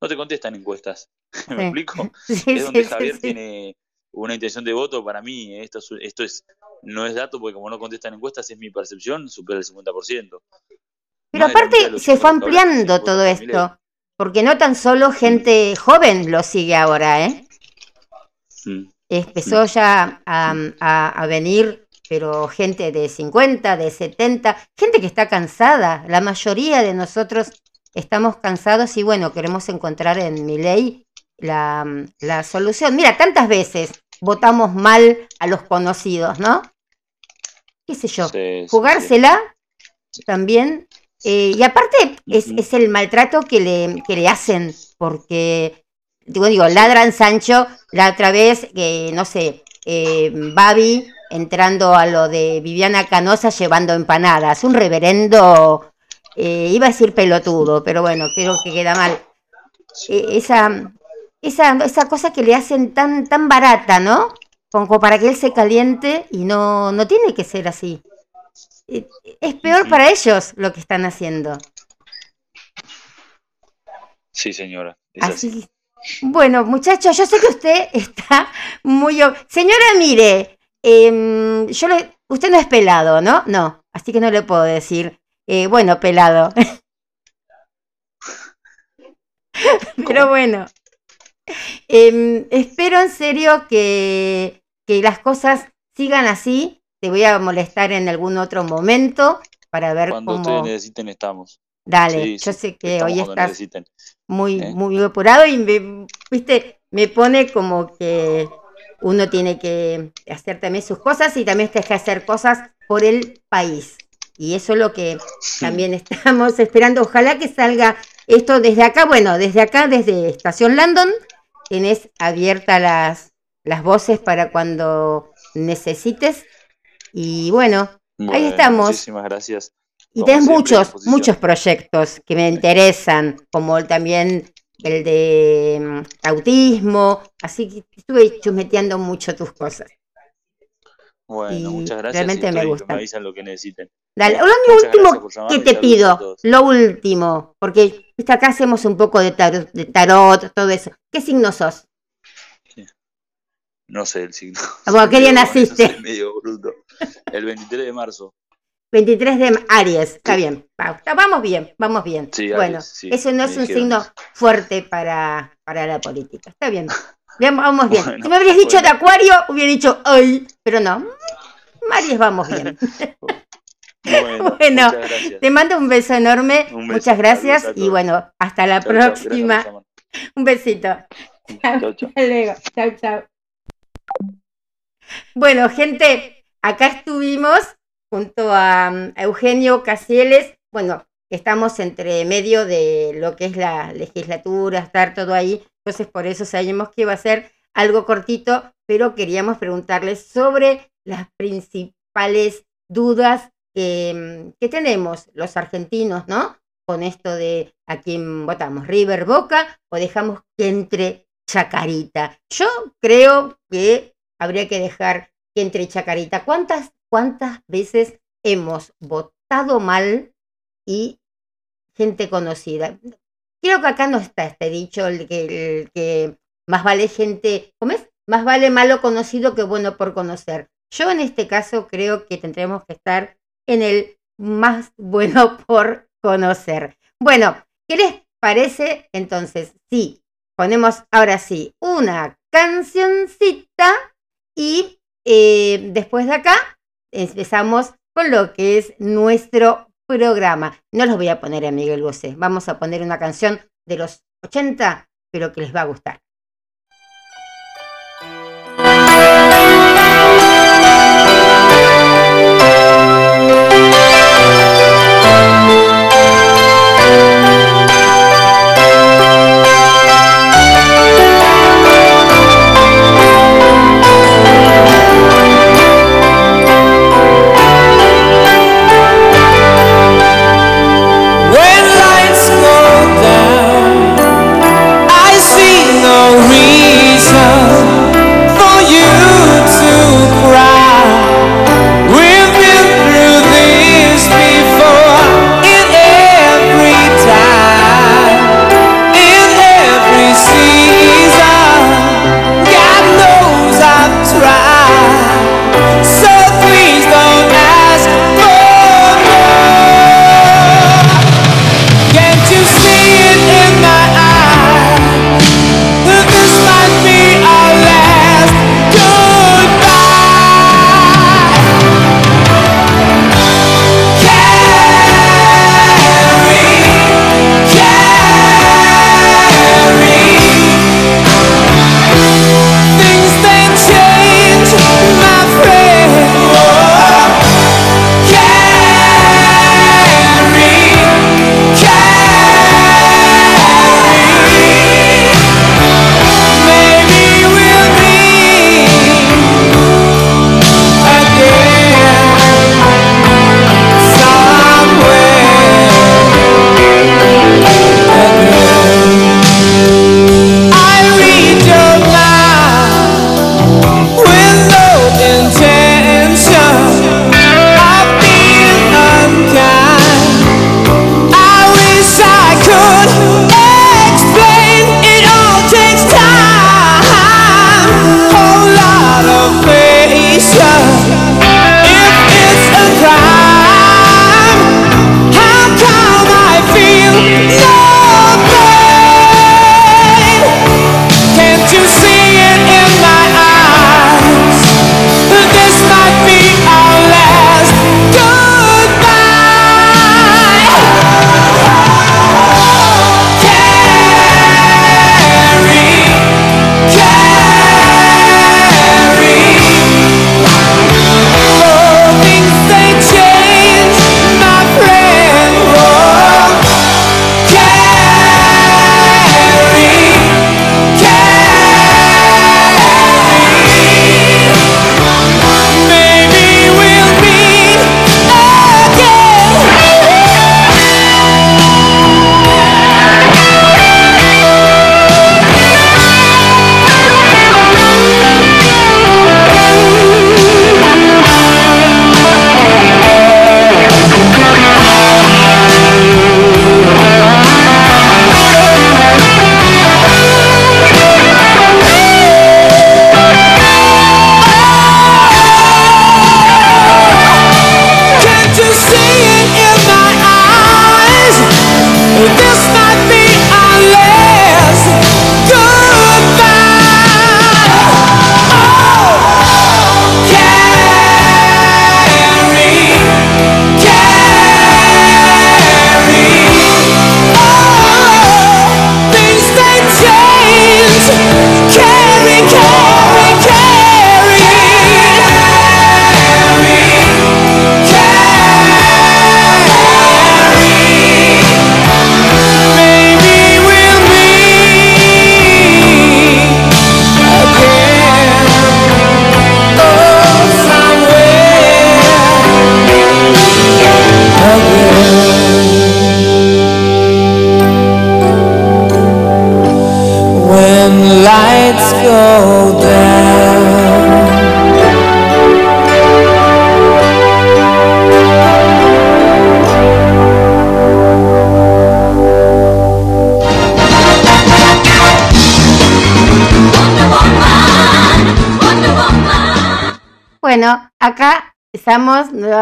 No te contestan encuestas. Sí. ¿Me explico? Sí, es donde sí, Javier tiene una intención de voto. Para mí, esto es, esto es no es dato, porque como no contestan encuestas, es mi percepción, supera el 50%. Pero Más aparte se fue ampliando todo esto, porque no tan solo gente joven lo sigue ahora, ¿eh? Mm. Empezó ya a, a- a venir, pero gente de 50, de 70, gente que está cansada. La mayoría de nosotros estamos cansados y bueno, queremos encontrar en mi ley la, la solución. Mira, tantas veces votamos mal a los conocidos, ¿no? ¿Qué sé yo? Sí, sí, sí. jugársela también. eh, y aparte es, es el maltrato que le, que le hacen, porque, digo, digo, ladran Sancho la otra vez, que no sé, eh, Babi entrando a lo de Viviana Canosa llevando empanadas, un reverendo, eh, iba a decir pelotudo, pero bueno, creo que queda mal. Eh, esa, esa, esa cosa que le hacen tan, tan barata, ¿no? Como para que él se caliente y no, no tiene que ser así. Eh, Es peor para ellos lo que están haciendo. Sí, señora. Es así. Así. Bueno, muchachos, yo sé que usted está muy... Señora, mire, em, yo le... usted no es pelado, ¿no? No, así que no le puedo decir, eh, bueno, pelado. Pero bueno, Em, espero en serio que, que las cosas sigan así. Te voy a molestar en algún otro momento para ver Cuando cómo... ustedes necesiten, estamos. Dale, Sí, yo sé que hoy cuando estás muy, ¿Eh? muy apurado y me, viste, me pone como que uno tiene que hacer también sus cosas y también tienes que hacer cosas por el país. Y eso es lo que también estamos esperando. Ojalá que salga esto desde acá. Bueno, desde acá, desde Estación Landon, tenés abiertas las, las voces para cuando necesites. Y bueno, Bueno, estamos. Muchísimas gracias. y tenés muchos, muchos proyectos que me interesan, como también el de mm, autismo, así que estuve chusmeteando mucho tus cosas. Bueno, y muchas gracias. realmente me me avisan lo que necesiten. Dale, lo último que te pido, lo último, porque viste, acá hacemos un poco de tarot, de tarot, todo eso. ¿Qué signo sos? No sé el signo. ¿qué día naciste? soy medio bruto. El 23 de marzo. 23 de Aries, está bien, vamos bien, vamos bien. Sí, bueno, sí, eso no es un signo fuerte para, para la política, está bien. Bien, vamos bien. Bueno, si me hubieras dicho de. Acuario, hubiera dicho ay, pero no. mm, Aries, vamos bien. Bueno. Te mando un beso enorme, Un beso, muchas gracias y bueno, hasta la Chau, chau, gracias por próxima. Un besito. Chau, chau. Hasta luego. Chau, chau. Bueno, gente, acá estuvimos junto a, mm, Eugenio Casieles. Bueno, estamos entre medio de lo que es la legislatura, estar todo ahí. Entonces, por eso sabemos que iba a ser algo cortito, pero queríamos preguntarles sobre las principales dudas que, mm, que tenemos los argentinos, ¿no? Con esto de a quién votamos, River Boca o dejamos que entre Chacarita. Yo creo que habría que dejar que entre Chacarita. ¿Cuántas, cuántas veces hemos votado mal y gente conocida? Creo que acá no está este dicho, el que, más vale gente, ¿cómo es? Más vale malo conocido que bueno por conocer. Yo en este caso creo que tendremos que estar en el más bueno por conocer. Bueno, ¿qué les parece entonces? Sí, ponemos ahora sí una cancioncita y eh, después de acá empezamos con lo que es nuestro programa. No los voy a poner a Miguel Bosé, vamos a poner una canción de los 80, pero que les va a gustar.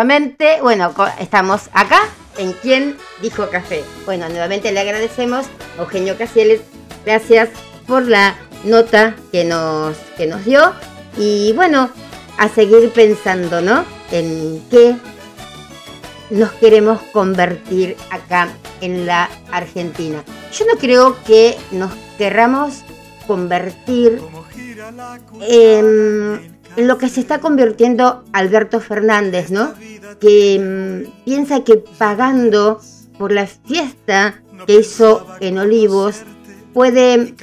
Nuevamente, bueno, estamos acá en quien dijo café. Bueno, nuevamente le agradecemos Eugenio Casieles, gracias por la nota que nos, que nos dio y bueno, a seguir pensando, ¿no? En qué nos queremos convertir acá en la Argentina. Yo no creo que nos querramos convertir en lo que se está convirtiendo Alberto Fernández, ¿no? Que mm, piensa que pagando por la fiesta que hizo en Olivos puede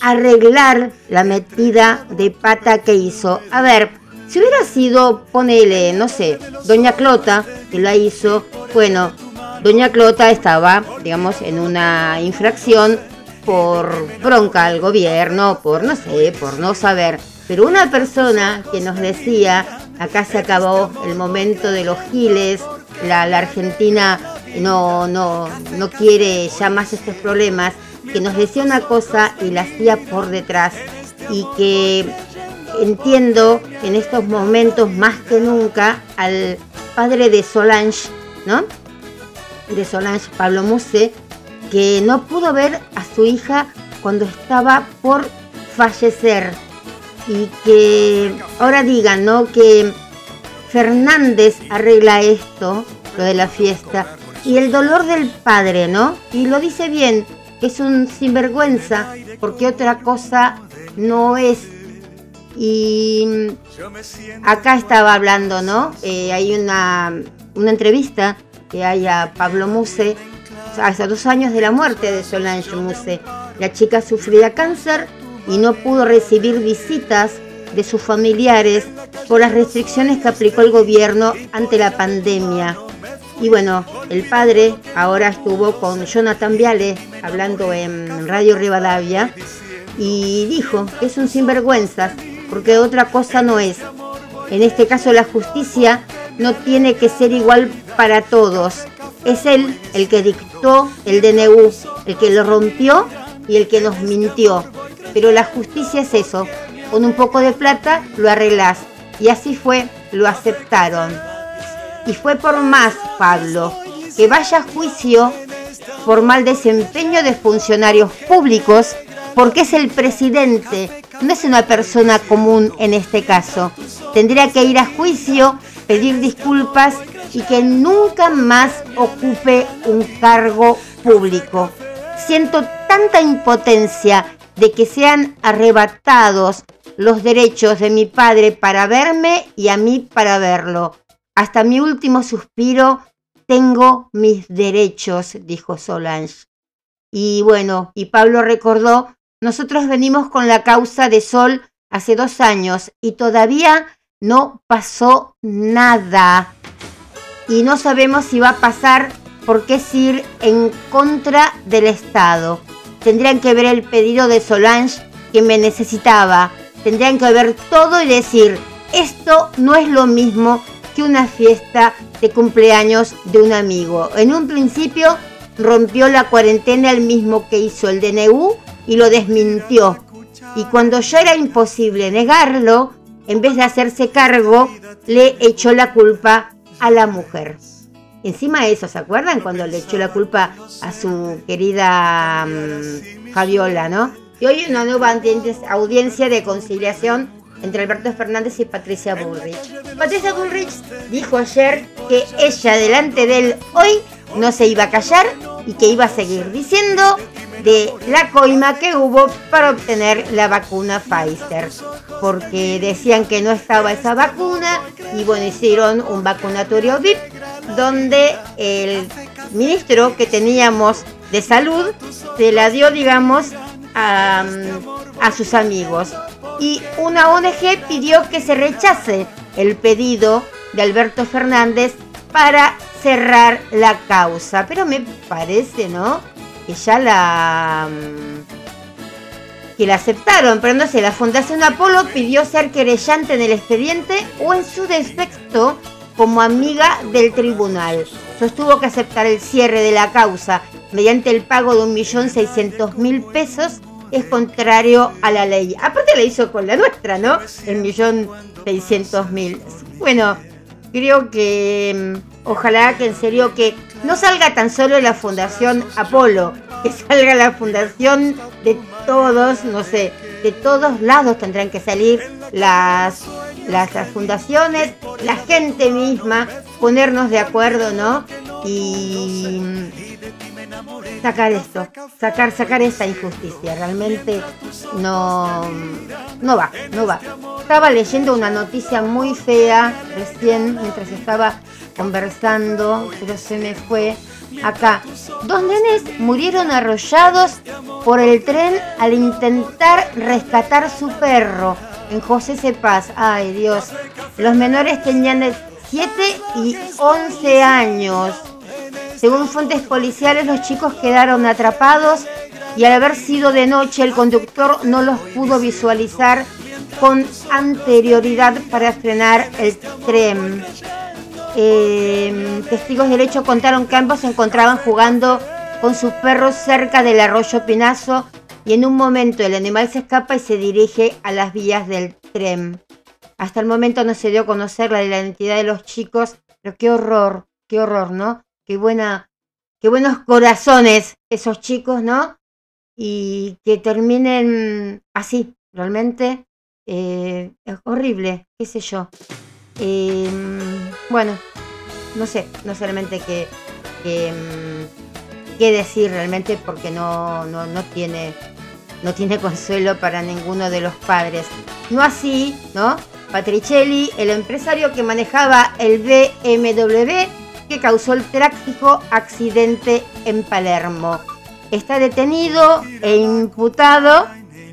arreglar la metida de pata que hizo. A ver, si hubiera sido, ponele, no sé, Doña Clota, que la hizo, bueno, Doña Clota estaba, digamos, en una infracción por bronca al gobierno, por no sé, por no saber. Pero una persona que nos decía, acá se acabó el momento de los giles, la, la Argentina no, no, no quiere ya más estos problemas, que nos decía una cosa y la hacía por detrás. Y que entiendo en estos momentos más que nunca al padre de Solange, ¿no? De Solange, Pablo Muse, que no pudo ver a su hija cuando estaba por fallecer y que ahora digan, ¿no? Que Fernández arregla esto, lo de la fiesta, y el dolor del padre, ¿no? Y lo dice bien, es un sinvergüenza, porque otra cosa no es. Y acá estaba hablando, ¿no? Eh, hay una, una entrevista que hay a Pablo Muse, hace dos años de la muerte de Solange Muse. La chica sufría cáncer y no pudo recibir visitas de sus familiares por las restricciones que aplicó el gobierno ante la pandemia. Y bueno, el padre ahora estuvo con Jonathan Viale hablando en Radio Rivadavia y dijo es un sinvergüenza porque otra cosa no es. En este caso la justicia no tiene que ser igual para todos. Es él el que dictó el DNU, el que lo rompió y el que nos mintió. Pero la justicia es eso. Con un poco de plata lo arreglás. Y así fue, lo aceptaron. Y fue por más, Pablo, que vaya a juicio por mal desempeño de funcionarios públicos, porque es el presidente, no es una persona común en este caso. Tendría que ir a juicio, pedir disculpas y que nunca más ocupe un cargo público. Siento tanta impotencia de que sean arrebatados los derechos de mi padre para verme y a mí para verlo. Hasta mi último suspiro tengo mis derechos, dijo Solange. Y bueno, y Pablo recordó, nosotros venimos con la causa de Sol hace dos años y todavía no pasó nada. Y no sabemos si va a pasar porque es ir en contra del Estado. Tendrían que ver el pedido de Solange que me necesitaba. Tendrían que ver todo y decir, esto no es lo mismo que una fiesta de cumpleaños de un amigo. En un principio rompió la cuarentena el mismo que hizo el DNU y lo desmintió. Y cuando ya era imposible negarlo, en vez de hacerse cargo, le echó la culpa a la mujer. Encima de eso, ¿se acuerdan? Cuando le echó la culpa a su querida mm, Fabiola, ¿no? Y hoy una nueva audien- audiencia de conciliación entre Alberto Fernández y Patricia Bullrich. Patricia Bullrich dijo ayer que ella delante de él hoy no se iba a callar y que iba a seguir diciendo de la coima que hubo para obtener la vacuna Pfizer. Porque decían que no estaba esa vacuna y bueno, hicieron un vacunatorio VIP donde el ministro que teníamos de salud se la dio, digamos, a, a sus amigos. Y una ONG pidió que se rechace el pedido de Alberto Fernández para cerrar la causa. Pero me parece, ¿no? Que ya la, que la aceptaron, pero no sé, la Fundación Apolo pidió ser querellante en el expediente o en su defecto como amiga del tribunal. Sostuvo que aceptar el cierre de la causa mediante el pago de 1.600.000 pesos es contrario a la ley. Aparte la hizo con la nuestra, ¿no? El millón seiscientos mil. Bueno, creo que mm, ojalá que en serio que no salga tan solo la Fundación Apolo, que salga la fundación de todos, no sé, de todos lados tendrán que salir las, las, las fundaciones, la gente misma, ponernos de acuerdo, ¿no? Y sacar esto, sacar, sacar esta injusticia. Realmente no, no va, no va. Estaba leyendo una noticia muy fea recién mientras estaba conversando, pero se me fue acá. Dos nenes murieron arrollados por el tren al intentar rescatar su perro en José Cepaz. Ay Dios, los menores tenían 7 y 11 años. Según fuentes policiales, los chicos quedaron atrapados y al haber sido de noche el conductor no los pudo visualizar con anterioridad para frenar el tren. Eh, testigos del hecho contaron que ambos se encontraban jugando con sus perros cerca del arroyo Pinazo y en un momento el animal se escapa y se dirige a las vías del tren. Hasta el momento no se dio a conocer la identidad de los chicos, pero qué horror, qué horror, ¿no? Qué buena, qué buenos corazones esos chicos, ¿no? Y que terminen así, realmente eh, es horrible, qué sé yo. Em, bueno, no sé, no solamente que, em, qué decir realmente porque no, no, no tiene no tiene consuelo para ninguno de los padres. No así, ¿no? Patricelli, el empresario que manejaba el BMW, que causó el trágico accidente en Palermo. Está detenido e imputado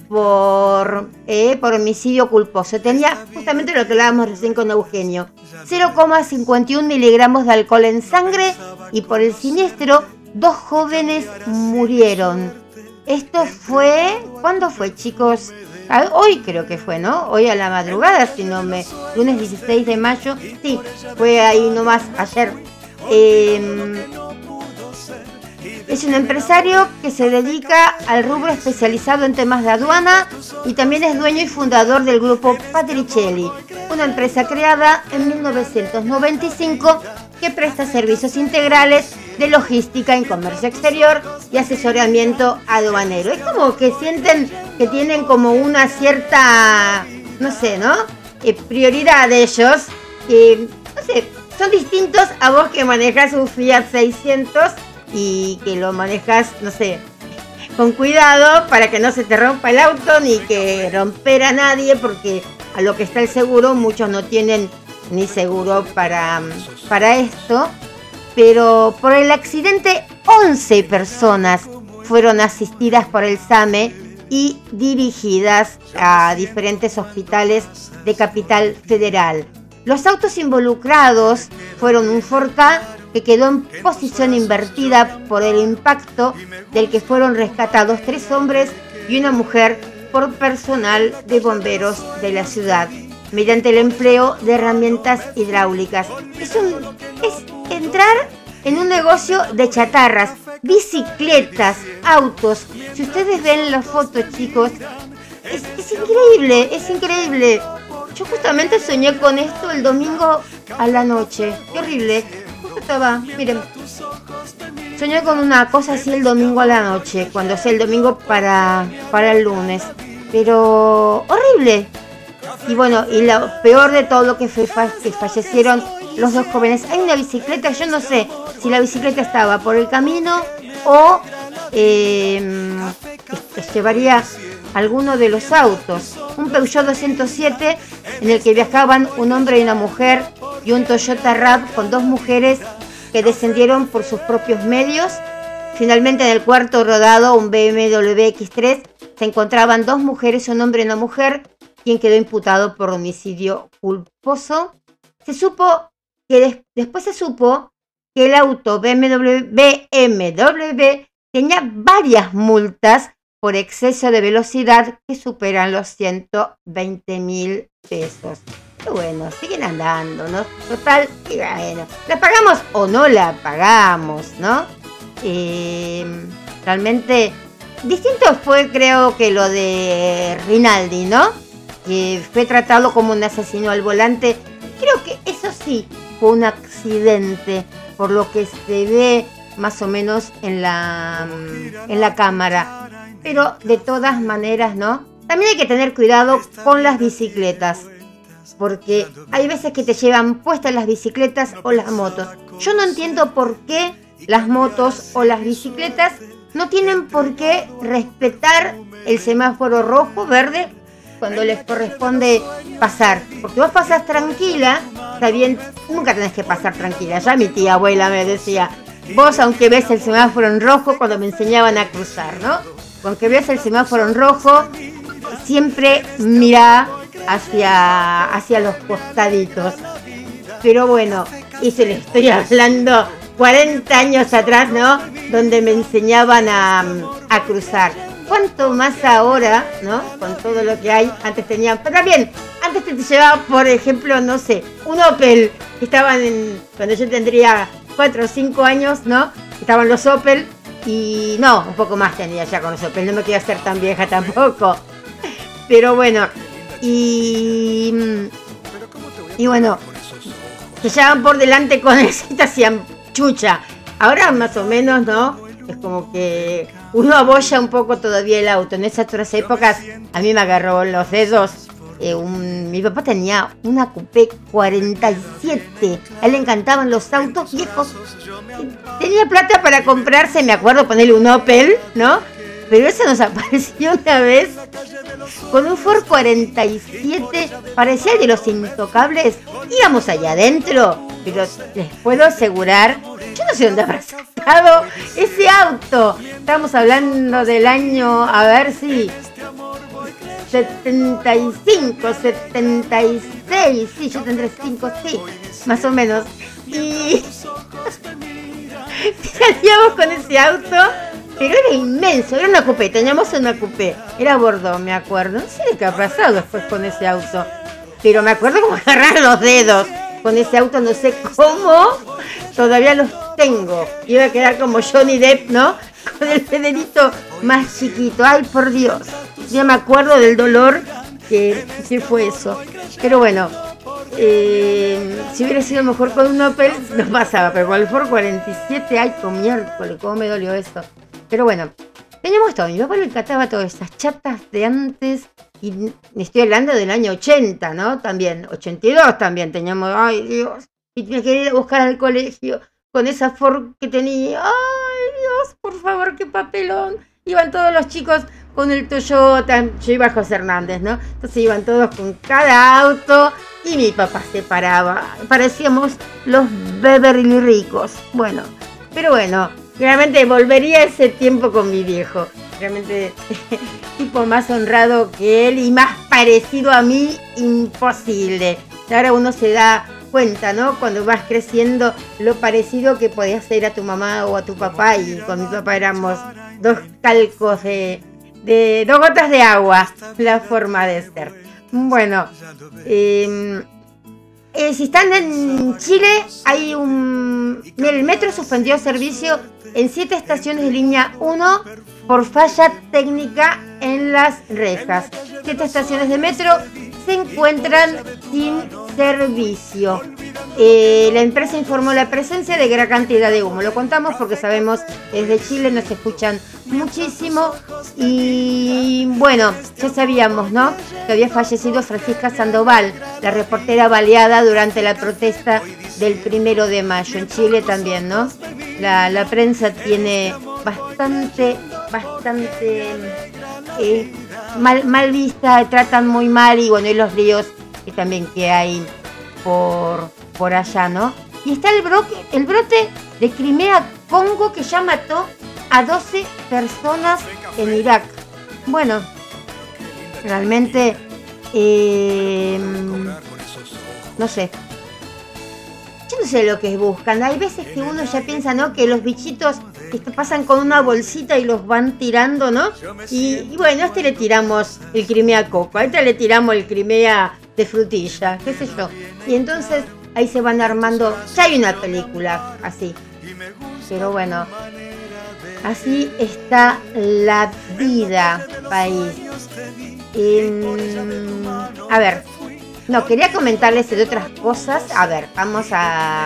por, eh, por homicidio culposo. Tenía justamente lo que hablábamos recién con Eugenio. 0,51 miligramos de alcohol en sangre y por el siniestro dos jóvenes murieron. Esto fue, ¿cuándo fue chicos? Ah, hoy creo que fue, ¿no? Hoy a la madrugada, si no me... Lunes 16 de mayo, sí, fue ahí nomás ayer Em, es un empresario que se dedica al rubro especializado en temas de aduana y también es dueño y fundador del grupo Patricelli, una empresa creada en 1995 que presta servicios integrales de logística en comercio exterior y asesoramiento aduanero. Es como que sienten que tienen como una cierta, no sé, ¿no? Eh, prioridad de ellos, no sé, son distintos a vos que manejas un Fiat 600 y que lo manejas, no sé, con cuidado para que no se te rompa el auto ni que romper a nadie porque a lo que está el seguro muchos no tienen ni seguro para, para esto. Pero por el accidente 11 personas fueron asistidas por el SAME y dirigidas a diferentes hospitales de Capital Federal. Los autos involucrados fueron un Forca que quedó en posición invertida por el impacto del que fueron rescatados tres hombres y una mujer por personal de bomberos de la ciudad, mediante el empleo de herramientas hidráulicas. Es, es entrar en un negocio de chatarras, bicicletas, autos. Si ustedes ven las fotos, chicos, es, es increíble, es increíble. Yo justamente soñé con esto el domingo a la noche. Qué horrible. Justo estaba, miren. Soñé con una cosa así el domingo a la noche, cuando sea el domingo para, para el lunes. Pero horrible. Y bueno, y lo peor de todo lo que fue que fallecieron los dos jóvenes. Hay una bicicleta, yo no sé si la bicicleta estaba por el camino o eh, llevaría alguno de los autos. Un Peugeot 207 en el que viajaban un hombre y una mujer y un Toyota RAV con dos mujeres que descendieron por sus propios medios. Finalmente en el cuarto rodado, un BMW X3, se encontraban dos mujeres, un hombre y una mujer, quien quedó imputado por homicidio culposo. Se supo que después se supo que el auto BMW, BMW tenía varias multas por exceso de velocidad que superan los 120 mil pesos. Bueno, siguen andando, ¿no? Total, y bueno, ¿la pagamos o no la pagamos, no? Eh, realmente, distinto fue creo que lo de Rinaldi, ¿no? Que fue tratado como un asesino al volante. Creo que eso sí fue un accidente, por lo que se ve más o menos en la, en la cámara. Pero de todas maneras, ¿no? También hay que tener cuidado con las bicicletas. Porque hay veces que te llevan puestas las bicicletas o las motos. Yo no entiendo por qué las motos o las bicicletas no tienen por qué respetar el semáforo rojo, verde, cuando les corresponde pasar. Porque vos pasas tranquila, está bien, nunca tenés que pasar tranquila. Ya mi tía abuela me decía, vos aunque ves el semáforo en rojo cuando me enseñaban a cruzar, ¿no? Aunque ves el semáforo en rojo, siempre mira hacia, hacia los costaditos. Pero bueno, y se le estoy hablando 40 años atrás, ¿no? Donde me enseñaban a, a cruzar. ¿Cuánto más ahora, ¿no? Con todo lo que hay, antes tenían. Pero también, antes te llevaba, por ejemplo, no sé, un Opel, estaban en. Cuando yo tendría 4 o 5 años, ¿no? Estaban los Opel, y no, un poco más tenía ya con los Opel, no me quería ser tan vieja tampoco. Pero bueno, y. Y bueno, se llevaban por delante con te hacían chucha. Ahora más o menos, ¿no? Es como que uno aboya un poco todavía el auto. En esas otras épocas a mí me agarró los dedos. Eh, mi papá tenía una coupé 47. A él le encantaban los autos viejos. Tenía plata para comprarse, me acuerdo, ponerle un Opel, ¿no? Pero ese nos apareció una vez con un Ford 47, parecía el de los intocables. Íbamos allá adentro, pero les puedo asegurar, yo no sé dónde habrá sacado ese auto. Estamos hablando del año, a ver si. 75, 76, sí, yo tendré 5, sí, más o menos. Y salíamos con ese auto, pero era inmenso, era una coupé, teníamos una coupé, era Bordeaux, me acuerdo. No sé qué ha pasado después con ese auto, pero me acuerdo como agarrar los dedos con ese auto, no sé cómo, todavía los tengo. Iba a quedar como Johnny Depp, ¿no? Con el dedito más chiquito, ay por Dios. Ya me acuerdo del dolor que, que fue eso. Pero bueno, eh, si hubiera sido mejor con un Opel, no pasaba, pero con el Ford 47, ay, con miércoles, cómo me dolió esto. Pero bueno, teníamos todo. Mi papá le encantaba todas esas chatas de antes. Y estoy hablando del año 80, ¿no? También, 82 también teníamos, ay Dios. Y me quería ir a buscar al colegio con esa Ford que tenía. Ay Dios, por favor, qué papelón. Iban todos los chicos con el Toyota, yo iba a José Hernández, ¿no? Entonces iban todos con cada auto y mi papá se paraba. Parecíamos los Beverly ricos. Bueno, pero bueno, realmente volvería a ese tiempo con mi viejo. Realmente tipo más honrado que él y más parecido a mí, imposible. Ahora uno se da cuenta, ¿no? Cuando vas creciendo, lo parecido que podías ser a tu mamá o a tu papá. Y con mi papá éramos dos calcos de, de dos gotas de agua, la forma de ser. Bueno, eh, eh, si están en Chile, hay un. El metro suspendió servicio en siete estaciones de línea 1 por falla técnica en las rejas. Siete estaciones de metro se encuentran sin servicio. Eh, la empresa informó la presencia de gran cantidad de humo. Lo contamos porque sabemos desde Chile nos escuchan muchísimo. Y bueno, ya sabíamos, ¿no? Que había fallecido Francisca Sandoval, la reportera baleada durante la protesta del primero de mayo. En Chile también, ¿no? La, la prensa tiene bastante, bastante eh, mal, vista, tratan muy mal y bueno, y los ríos que también que hay por, por allá, ¿no? Y está el, broque, el brote de Crimea Congo que ya mató a 12 personas en Irak. Bueno, realmente, eh, no sé. Yo no sé lo que buscan. Hay veces que uno ya piensa, ¿no? Que los bichitos este, pasan con una bolsita y los van tirando, ¿no? Y, y bueno, a este le tiramos el Crimea Coco, a este le tiramos el Crimea de frutilla, qué sé yo. Y entonces ahí se van armando, ya hay una película así. Pero bueno, así está la vida, país. Em, a ver, no, quería comentarles de otras cosas. A ver, vamos a,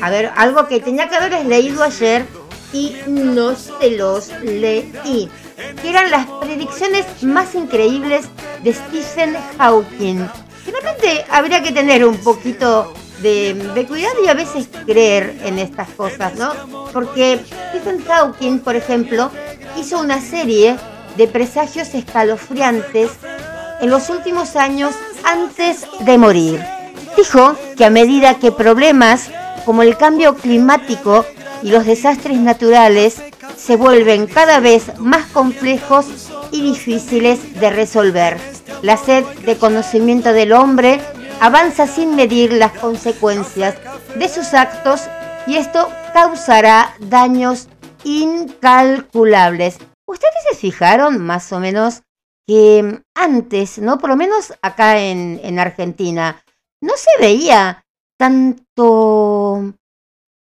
a ver algo que tenía que haberles leído ayer y no se los leí. Que eran las predicciones más increíbles de Stephen Hawking. Finalmente habría que tener un poquito de, de, cuidado y a veces creer en estas cosas, ¿no? Porque Stephen Hawking, por ejemplo, hizo una serie de presagios escalofriantes en los últimos años antes de morir. Dijo que a medida que problemas como el cambio climático y los desastres naturales se vuelven cada vez más complejos y difíciles de resolver, la sed de conocimiento del hombre avanza sin medir las consecuencias de sus actos y esto causará daños incalculables. ¿Ustedes se fijaron más o menos que antes, ¿no? Por lo menos acá en, en Argentina, no se veía tanto,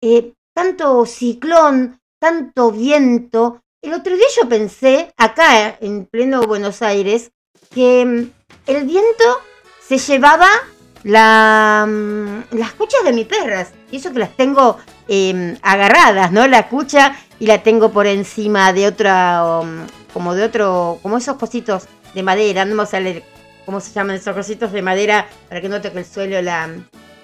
eh, tanto ciclón, tanto viento. El otro día yo pensé, acá en pleno Buenos Aires, que mm, el viento se llevaba la, mm, las cuchas de mis perras. Y eso que las tengo eh, agarradas, ¿no? La cucha y la tengo por encima de otra, um, como de otro, como esos cositos de madera, no me sale cómo se llaman esos cositos de madera para que no toque el suelo la,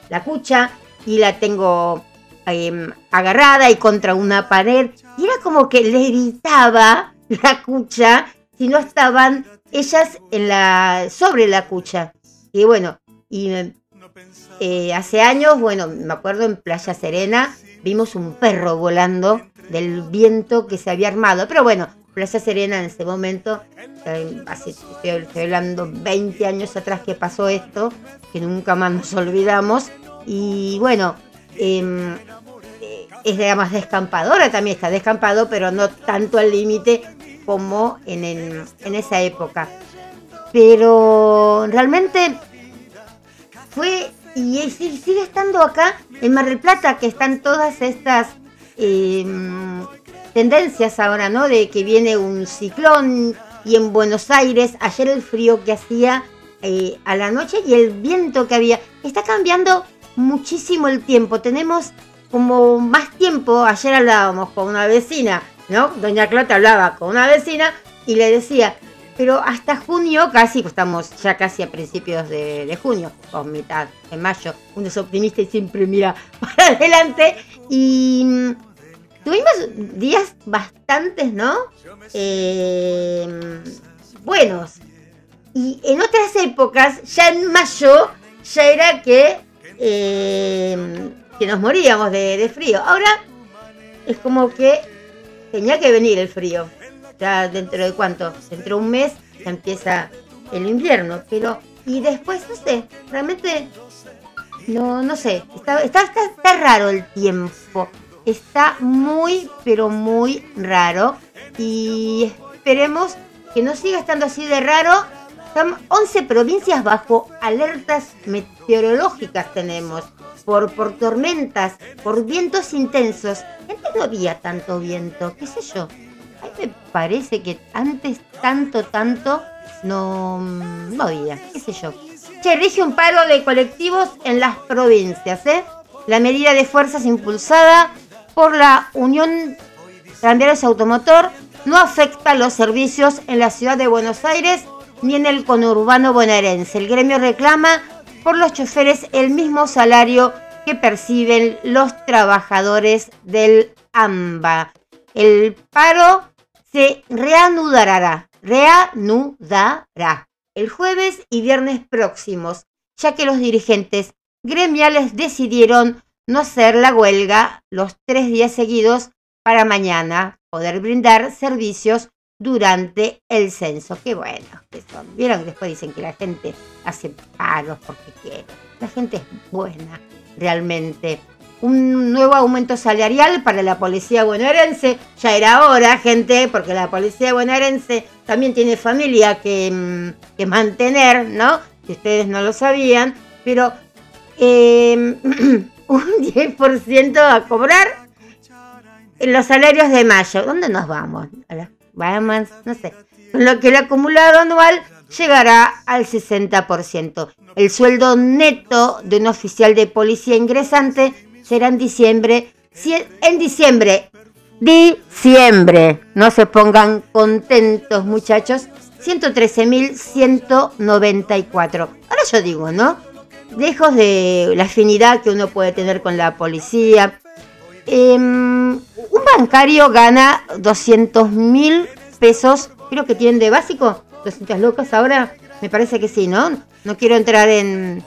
la cucha y la tengo eh, agarrada y contra una pared. Y era como que le gritaba la cucha si no estaban ellas en la sobre la cucha. Y bueno y eh, hace años bueno me acuerdo en Playa Serena vimos un perro volando del viento que se había armado. Pero bueno Plaza Serena en ese momento, eh, así estoy, hablando 20 años atrás que pasó esto, que nunca más nos olvidamos. Y bueno, em, eh, es digamos descampadora también, está descampado, pero no tanto al límite como en, en esa época. Pero realmente fue y sigue estando acá en Mar del Plata, que están todas estas eh, tendencias ahora, ¿no? De que viene un ciclón y en Buenos Aires, ayer el frío que hacía eh, a la noche y el viento que había. Está cambiando muchísimo el tiempo. Tenemos como más tiempo. Ayer hablábamos con una vecina, ¿no? Doña Clota hablaba con una vecina y le decía, pero hasta junio, casi, estamos ya casi a principios de, junio, o mitad de mayo, uno es optimista y siempre mira para adelante. Y tuvimos días bastantes, ¿no? Eh, buenos. Y en otras épocas, ya en mayo, ya era que, eh, que nos moríamos de, frío. Ahora es como que tenía que venir el frío. Ya dentro de cuánto, dentro de un mes ya empieza el invierno. Pero, y después, no sé, realmente, no, no sé, está raro el tiempo. Está muy, pero muy raro. Y esperemos que no siga estando así de raro. Son 11 provincias bajo alertas meteorológicas tenemos. Por, por tormentas, por vientos intensos. Antes no había tanto viento, qué sé yo. A mí me parece que antes tanto, tanto no, no había, qué sé yo. Che, rige un paro de colectivos en las provincias, ¿eh? La medida de fuerzas impulsada por la Unión Tranviarios Automotor no afecta los servicios en la ciudad de Buenos Aires ni en el conurbano bonaerense. El gremio reclama por los choferes el mismo salario que perciben los trabajadores del AMBA. El paro se reanudará, reanudará el jueves y viernes próximos, ya que los dirigentes gremiales decidieron no hacer la huelga los tres días seguidos para mañana poder brindar servicios durante el censo. Qué bueno Vieron que después dicen que la gente hace paros porque quiere. La gente es buena, realmente. un nuevo aumento salarial para la policía bonaerense. Ya era hora, gente, porque la policía bonaerense también tiene familia que, mm, que mantener, ¿no? Si ustedes no lo sabían, pero eh, un 10% a cobrar en los salarios de mayo. ¿Dónde nos vamos? Bahamas, no sé. Lo que el acumulado anual llegará al 60%. El sueldo neto de un oficial de policía ingresante será en diciembre. En diciembre. Diciembre. No se pongan contentos, muchachos. 113.194. Ahora yo digo, ¿no? Lejos de la afinidad que uno puede tener con la policía. Em, un bancario gana 200.000 pesos. Creo que tienen de básico 200 locas ahora. Me parece que sí, ¿no? No quiero entrar en,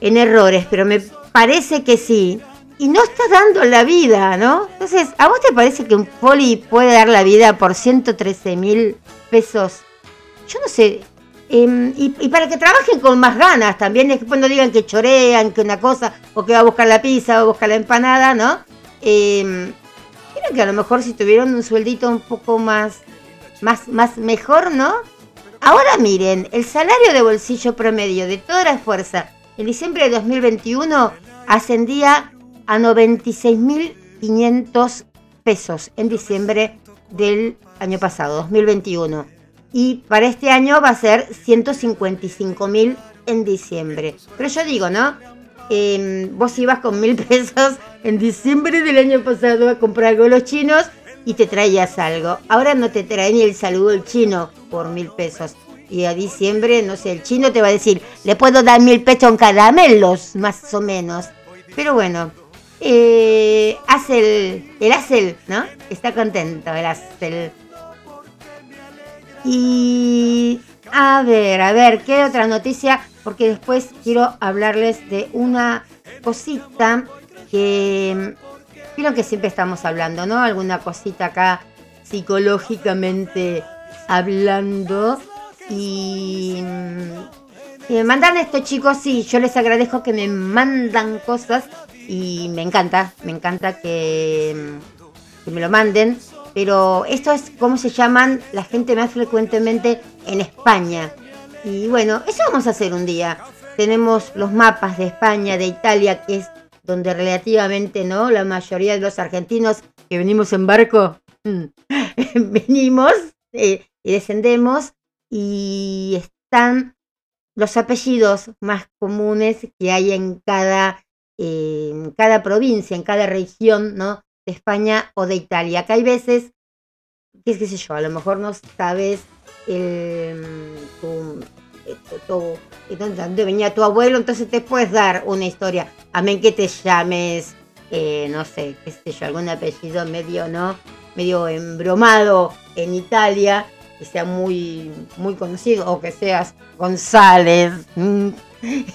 en errores, pero me parece que sí. Y no está dando la vida, ¿no? Entonces, ¿a vos te parece que un poli puede dar la vida por 113 mil pesos? Yo no sé. Em, y, para que trabajen con más ganas también, es que cuando digan que chorean, que una cosa, o que va a buscar la pizza o a buscar la empanada, ¿no? Eh, creo que a lo mejor si tuvieron un sueldito un poco más, más, más mejor, ¿no? Ahora miren, el salario de bolsillo promedio de toda la fuerza en diciembre de 2021 ascendía a 96.500 pesos en diciembre del año pasado, 2021. Y para este año va a ser 155.000 en diciembre. Pero yo digo, ¿no? Em, vos ibas con mil pesos en diciembre del año pasado a comprar algo a los chinos y te traías algo. Ahora no te trae ni el saludo el chino por mil pesos. Y a diciembre, no sé, el chino te va a decir, le puedo dar mil pesos en caramelos, más o menos. Pero bueno, eh, Acel, el Acel, ¿no? Está contento, el Acel. Y a ver, a ver, ¿qué otra noticia? Porque después quiero hablarles de una cosita que creo que siempre estamos hablando, ¿no? Alguna cosita acá psicológicamente hablando. Y, me mandan estos chicos, sí, yo les agradezco que me mandan cosas y me encanta, me encanta que, que me lo manden. Pero esto es cómo se llaman la gente más frecuentemente en España. Y bueno, eso vamos a hacer un día. Tenemos los mapas de España, de Italia, que es donde relativamente, ¿no? La mayoría de los argentinos que venimos en barco, venimos eh, y descendemos y están los apellidos más comunes que hay en cada, eh, en cada provincia, en cada región, ¿no? España o de Italia. Acá hay veces, qué, sé yo, a lo mejor no sabes el, tu, donde venía tu abuelo, entonces te puedes dar una historia. Amén que te llames, eh, no sé, qué sé yo, algún apellido medio, ¿no? Medio embromado en Italia, que sea muy, muy conocido, o que seas González.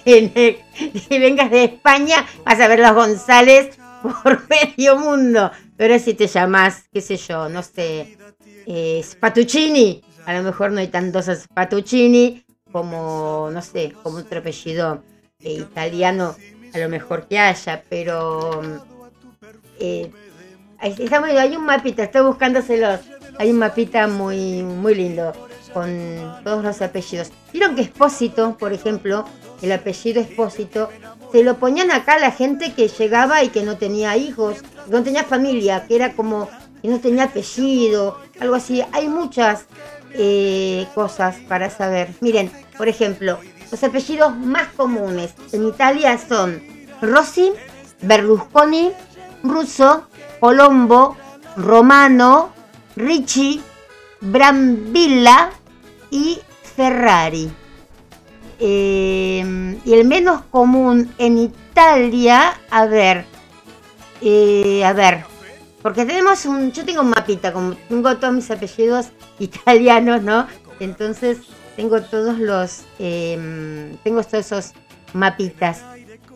si vengas de España, vas a ver los González por medio mundo. Pero si te llamas, qué sé yo, no sé, eh, Spatuccini, a lo mejor no hay tantos Spatuccini, como, no sé, como otro apellido eh, italiano, a lo mejor que haya, pero eh, hay un mapita, estoy buscándoselos, hay un mapita muy, muy lindo con todos los apellidos. Vieron que Espósito, por ejemplo, el apellido Espósito, se lo ponían acá la gente que llegaba y que no tenía hijos, que no tenía familia, que era como que no tenía apellido, algo así. Hay muchas eh, cosas para saber. Miren, por ejemplo, los apellidos más comunes en Italia son Rossi, Berlusconi, Russo, Colombo, Romano, Ricci, Brambilla y Ferrari. Eh, y el menos común en Italia, a ver, eh, a ver, porque tenemos un, yo tengo un mapita, como tengo todos mis apellidos italianos, ¿no? Entonces tengo todos los, em, tengo todos esos mapitas.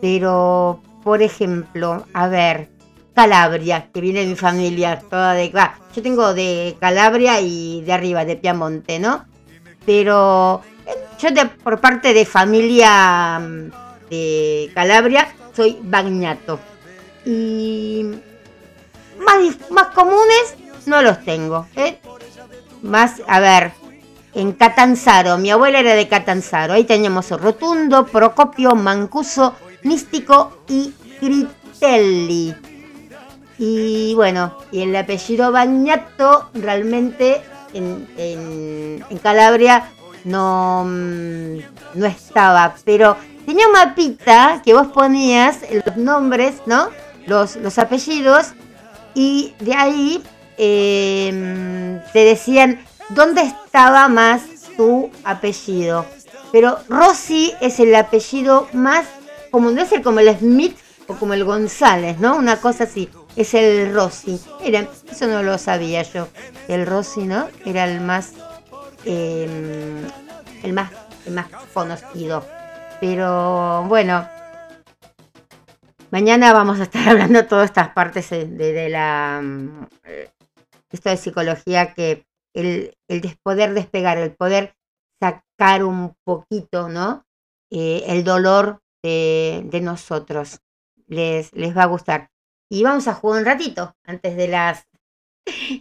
Pero, por ejemplo, a ver, Calabria, que viene de mi familia, toda de... yo tengo de Calabria y de arriba, de Piamonte, ¿no? Pero yo por parte de familia mm, de Calabria soy Bagnato. Y más, más comunes no los tengo. ¿eh? Más, a ver, en Catanzaro, mi abuela era de Catanzaro. Ahí teníamos Rotundo, Procopio, Mancuso, Místico y Critelli. Y bueno, y el apellido Bagnato realmente en, en- en Calabria no, mm, no estaba, pero tenía un mapita que vos ponías los nombres, ¿no? Los, los apellidos y de ahí eh, te decían dónde estaba más tu apellido. Pero Rossi es el apellido más común, debe ser como el Smith o como el González, ¿no? Una cosa así. Es el Rossi. Era, eso no lo sabía yo. El Rossi, ¿no? Era el más, el más, el más conocido. Pero bueno, mañana vamos a estar hablando de todas estas partes de, la mm, esto de psicología que el, el poder despegar, el poder sacar un poquito, ¿no? Eh, el dolor de, de nosotros. Les, les va a gustar. Y vamos a jugar un ratito antes de las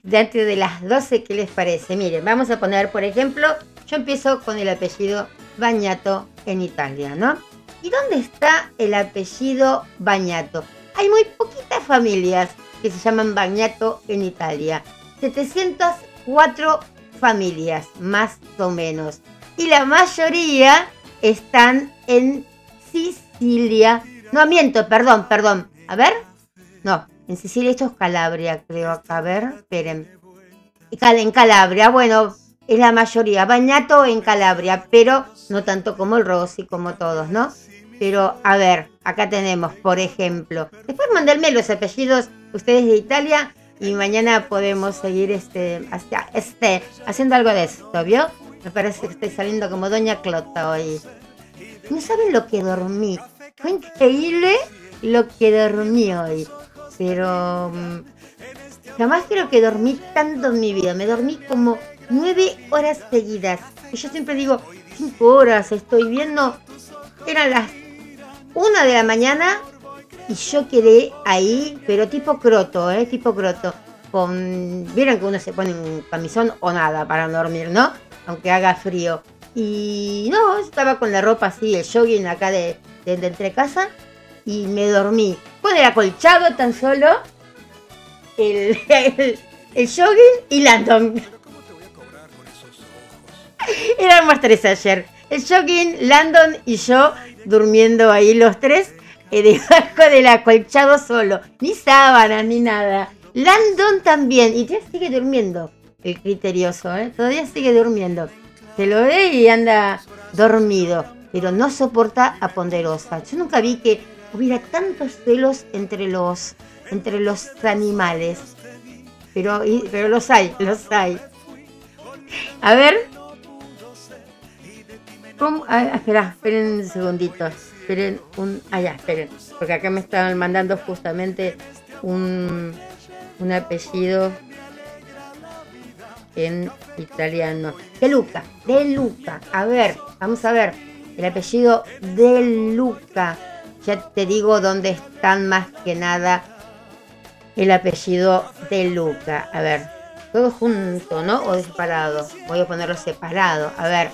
de antes de las 12, ¿qué les parece? Miren, vamos a poner, por ejemplo, yo empiezo con el apellido Bagnato en Italia, ¿no? ¿Y dónde está el apellido Bagnato? Hay muy poquitas familias que se llaman Bagnato en Italia. 704 familias, más o menos. Y la mayoría están en Sicilia. No, miento, perdón, perdón. A ver. No, en Sicilia esto es Calabria, creo acá. A ver, esperen. En Calabria, bueno, es la mayoría. Bañato en Calabria, pero no tanto como el Rossi, como todos, ¿no? Pero, a ver, acá tenemos, por ejemplo. Después mandarme los apellidos ustedes de Italia y mañana podemos seguir este, hacia- este, haciendo algo de esto, ¿vio? Me parece que estoy saliendo como Doña Clota hoy. No saben lo que dormí. Fue increíble lo que dormí hoy. Pero mm, jamás creo que dormí tanto en mi vida. Me dormí como nueve horas seguidas. Y yo siempre digo, cinco horas estoy viendo. Eran las una de la mañana y yo quedé ahí, pero tipo croto, ¿eh? Tipo croto. Con... Vieron que uno se pone un camisón o nada para dormir, ¿no? Aunque haga frío. Y no, estaba con la ropa así, el jogging acá de, de, de entre casa y me dormí. Con el acolchado tan solo, el, el, jogging y Landon. Éramos tres ayer. El jogging, Landon y yo durmiendo ahí los tres eh, debajo del acolchado solo. Ni sábanas ni nada. Landon también. Y ya sigue durmiendo. El criterioso, ¿eh? Todavía sigue durmiendo. Se lo ve y anda dormido. Pero no soporta a Ponderosa. Yo nunca vi que hubiera tantos celos entre los, entre los animales. Pero, y- pero los hay, los hay. A ver. ¿Cómo? Espera, esperen un segundito. Esperen un. Ah, ya, esperen. Porque acá me estaban mandando justamente un, un apellido en italiano. De Luca, de Luca. A ver, vamos a ver. El apellido de Luca. Ya te digo dónde están más que nada el apellido de Luca. A ver, todo junto, ¿no? O separado. Voy a ponerlo separado. A ver.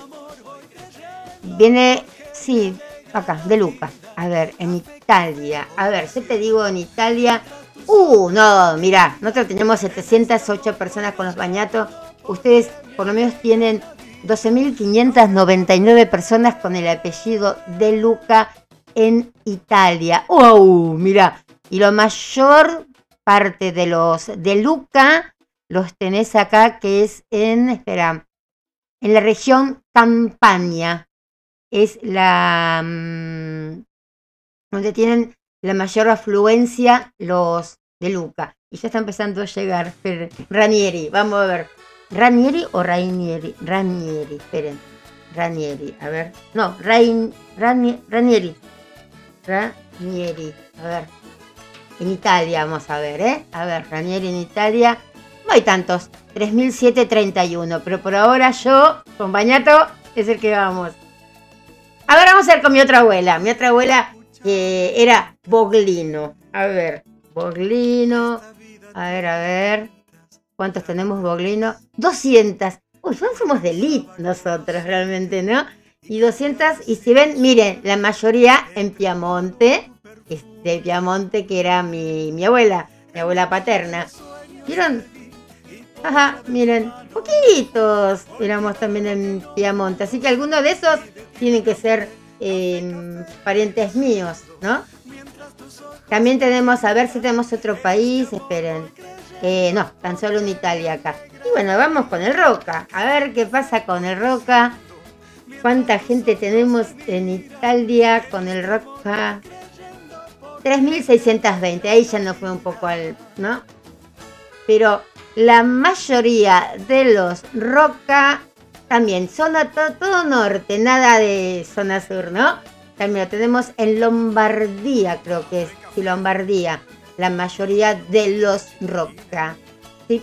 Viene, sí, acá, de Luca. A ver, en Italia. A ver, yo te digo en Italia. Uh, no, mira, nosotros tenemos 708 personas con los bañatos. Ustedes por lo menos tienen 12.599 personas con el apellido de Luca en Italia. ¡Wow! Mira, y la mayor parte de los de Luca los tenés acá, que es en, espera, en la región Campania. Es la mm, donde tienen la mayor afluencia los de Luca. Y ya está empezando a llegar. Ranieri, vamos a ver. ¿Ranieri o Rainieri? Ranieri, esperen. Ranieri, a ver. No, Rain, Rani- Ranieri. Ranieri, a ver. En Italia, vamos a ver, ¿eh? A ver, Ranieri en Italia. No hay tantos, 3.731, pero por ahora yo, con Bañato, es el que vamos. A ver, vamos a ver con mi otra abuela. Mi otra abuela que era Boglino. A ver, Boglino. A ver, a ver. ¿Cuántos tenemos Boglino? 200. Uy, somos de nosotros realmente, ¿no? Y 200, y si ven, miren, la mayoría en Piamonte, de Piamonte que era mi, mi abuela, mi abuela paterna. ¿Vieron? Ajá, miren, poquitos éramos también en Piamonte, así que algunos de esos tienen que ser eh, parientes míos, ¿no? También tenemos, a ver si tenemos otro país, esperen. Eh, no, tan solo en Italia acá. Y bueno, vamos con el Roca. A ver qué pasa con el Roca. ¿Cuánta gente tenemos en Italia con el Roca? 3.620. Ahí ya no fue un poco al... ¿no? Pero la mayoría de los Roca también, zona todo, todo norte, nada de zona sur, ¿no? También lo tenemos en Lombardía, creo que es, sí, Lombardía, la mayoría de los Roca. ¿sí?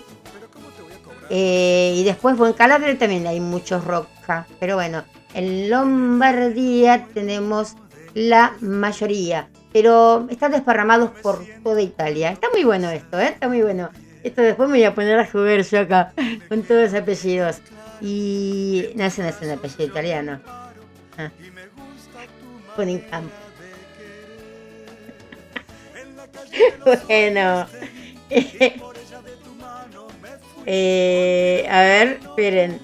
Eh, y después, bueno, en Calabria también hay muchos Roca, pero bueno, en Lombardía tenemos la mayoría, pero están desparramados por toda Italia. Está muy bueno esto, ¿eh? Está muy bueno. Esto después me voy a poner a jugar yo acá con todos los apellidos. Y no, ese no un apellido italiano. Ah. Ponen campo. bueno. Eh, a ver, esperen.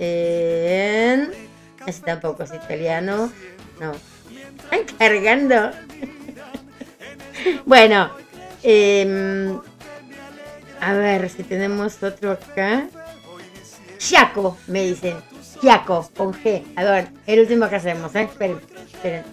Eh, ese tampoco es italiano. No. Están cargando. bueno. Eh, a ver si tenemos otro acá. Giaco, me dicen. Giaco, con G. A ver, el último que hacemos, ¿eh? Esperen, esperen.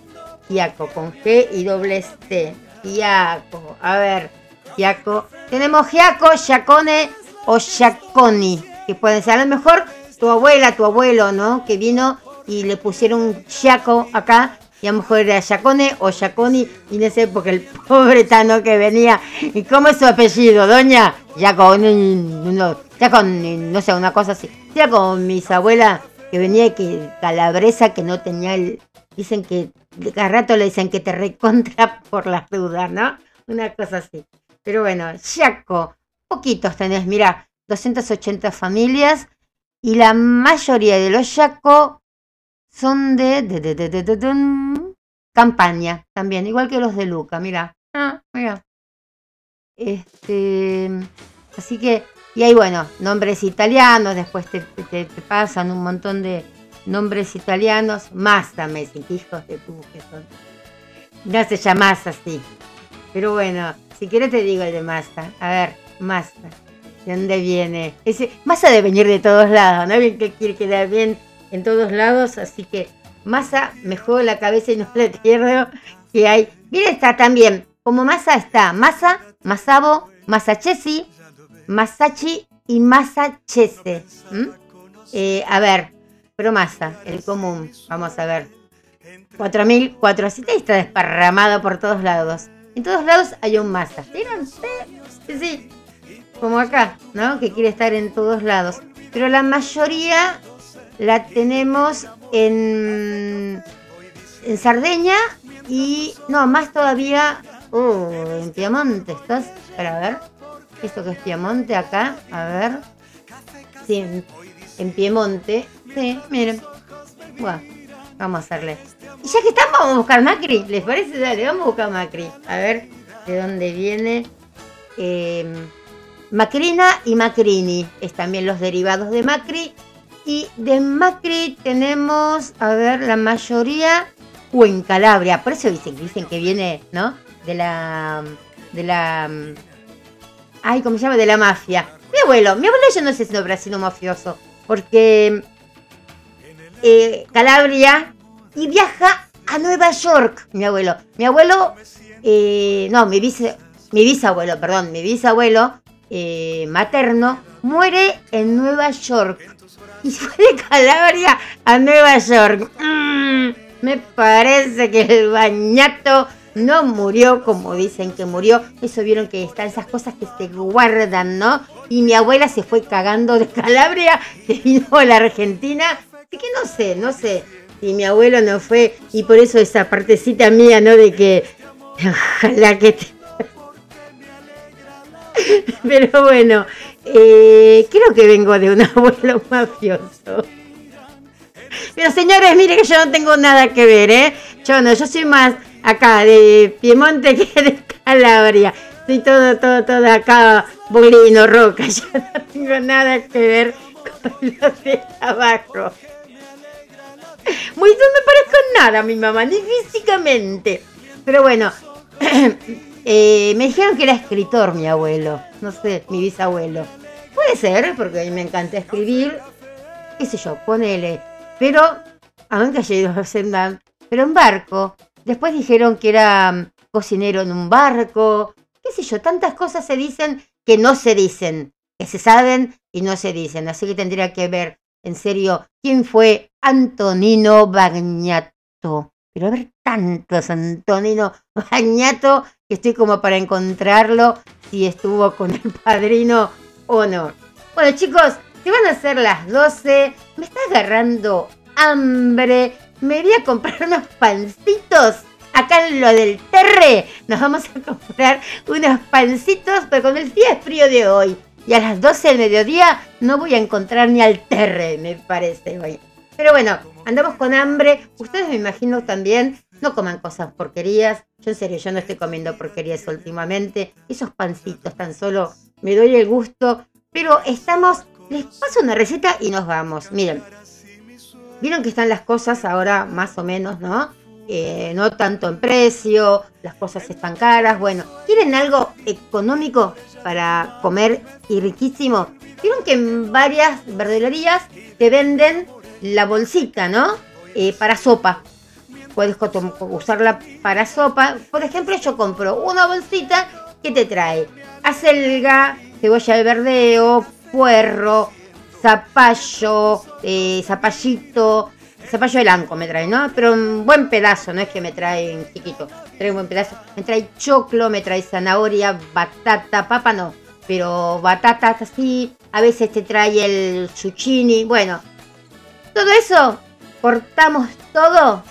Con G y doble T. Giaco, a ver. Giaco. Tenemos Giaco, Giacone o Giaconi. Que pueden ser a lo mejor tu abuela, tu abuelo, ¿no? Que vino y le pusieron Giaco acá y a lo mejor era Giacone o Giaconi, y no sé, porque el pobre Tano que venía, ¿y cómo es su apellido, doña? Giaconi, no, Giaconi, no sé, una cosa así. Ya con mis abuelas que venía que calabresa que no tenía el, dicen que, cada rato le dicen que te recontra por las dudas, ¿no? Una cosa así. Pero bueno, Giaco, poquitos tenés, mira, 280 familias, y la mayoría de los Yaco son de, de, de, de, de- de- campaña también, igual que los de Luca, mira. Ah, mira. Este, así que, y ahí bueno, nombres italianos, después te, te- te pasan un montón de nombres italianos, Massa, me hijos de tu que son. No se llama así. Pero bueno, si quieres te digo el de Massa. A ver, Massa. ¿De dónde viene? Ese, Massa de venir de todos lados, ¿no? Bien que quiere quedar bien en todos lados, así que Massa me juego la cabeza y no le pierdo que hay. Mira, está también, como Massa está Massa, Masabo, Masachesi, Masachi y Masachese. ¿m? Eh, a ver, pero Massa, el común, vamos a ver. 4.400 está desparramado por todos lados. En todos lados hay un Massa. ¿Vieron? Sí, sí. Como acá, ¿no? Que quiere estar en todos lados. Pero la mayoría la tenemos en, en Sardeña y no, más todavía uh, en Piamonte. ¿Estás? Para ver. Esto que es Piamonte acá. A ver. Sí, en, Piemonte. Sí, miren. Buah, vamos a hacerle. Y ya que estamos, vamos a buscar Macri. ¿Les parece? Dale, vamos a buscar Macri. A ver de dónde viene. Eh, Macrina y Macrini es también los derivados de Macri. Y de Macri tenemos, a ver, la mayoría o en Calabria. Por eso dicen, dicen que viene, ¿no? De la. De la. Ay, ¿cómo se llama? De la mafia. Mi abuelo, mi abuelo yo no sé si no habrá sido mafioso. Porque. eh, Calabria y viaja a Nueva York, mi abuelo. Mi abuelo. eh, no, mi, bis- mi bisabuelo, perdón, mi bisabuelo eh, materno muere en Nueva York. Y fue de Calabria a Nueva York. Mm, me parece que el bañato no murió como dicen que murió. Eso vieron que están esas cosas que se guardan, ¿no? Y mi abuela se fue cagando de Calabria, que vino a la Argentina. Así que no sé, no sé si mi abuelo no fue. Y por eso esa partecita mía, ¿no? De que ojalá que te Pero bueno, eh, creo que vengo de un abuelo mafioso. Pero señores, mire que yo no tengo nada que ver, ¿eh? Yo no, yo soy más acá de Piemonte que de Calabria. Soy todo, todo, todo acá, bolino, roca. Yo no tengo nada que ver con los de abajo. Muy, no me parezco nada a mi mamá, ni físicamente. Pero bueno, eh, me dijeron que era escritor mi abuelo. No sé, mi bisabuelo. Puede ser, porque a mí me encanta escribir. Qué sé yo, ponele. Pero, aunque haya ido a Sendam, pero en barco. Después dijeron que era mm, cocinero en un barco. Qué sé yo, tantas cosas se dicen que no se dicen. Que se saben y no se dicen. Así que tendría que ver, en serio, quién fue Antonino Bagnato. Pero a ver tantos Antonino Bagnato estoy como para encontrarlo si estuvo con el padrino o no. Bueno chicos, se van a hacer las 12. Me está agarrando hambre. Me voy a comprar unos pancitos. Acá en lo del terre nos vamos a comprar unos pancitos, pero con el día frío de hoy. Y a las 12 del mediodía no voy a encontrar ni al terre, me parece hoy. Pero bueno, andamos con hambre. Ustedes me imagino también no coman cosas porquerías. Yo en serio, yo no estoy comiendo porquerías últimamente. Esos pancitos tan solo me doy el gusto. Pero estamos, les paso una receta y nos vamos. Miren, vieron que están las cosas ahora más o menos, ¿no? Eh, no tanto en precio, las cosas están caras. Bueno, ¿quieren algo económico para comer y riquísimo? Vieron que en varias verdulerías te venden la bolsita, ¿no? Eh, para sopa. Puedes usarla para sopa. Por ejemplo, yo compro una bolsita que te trae acelga, cebolla de verdeo, puerro, zapallo, eh, zapallito, zapallo blanco me trae, ¿no? Pero un buen pedazo, no es que me trae chiquito, trae un buen pedazo. Me trae choclo, me trae zanahoria, batata, papa no, pero batata así. A veces te trae el zucchini, bueno. Todo eso, cortamos todo,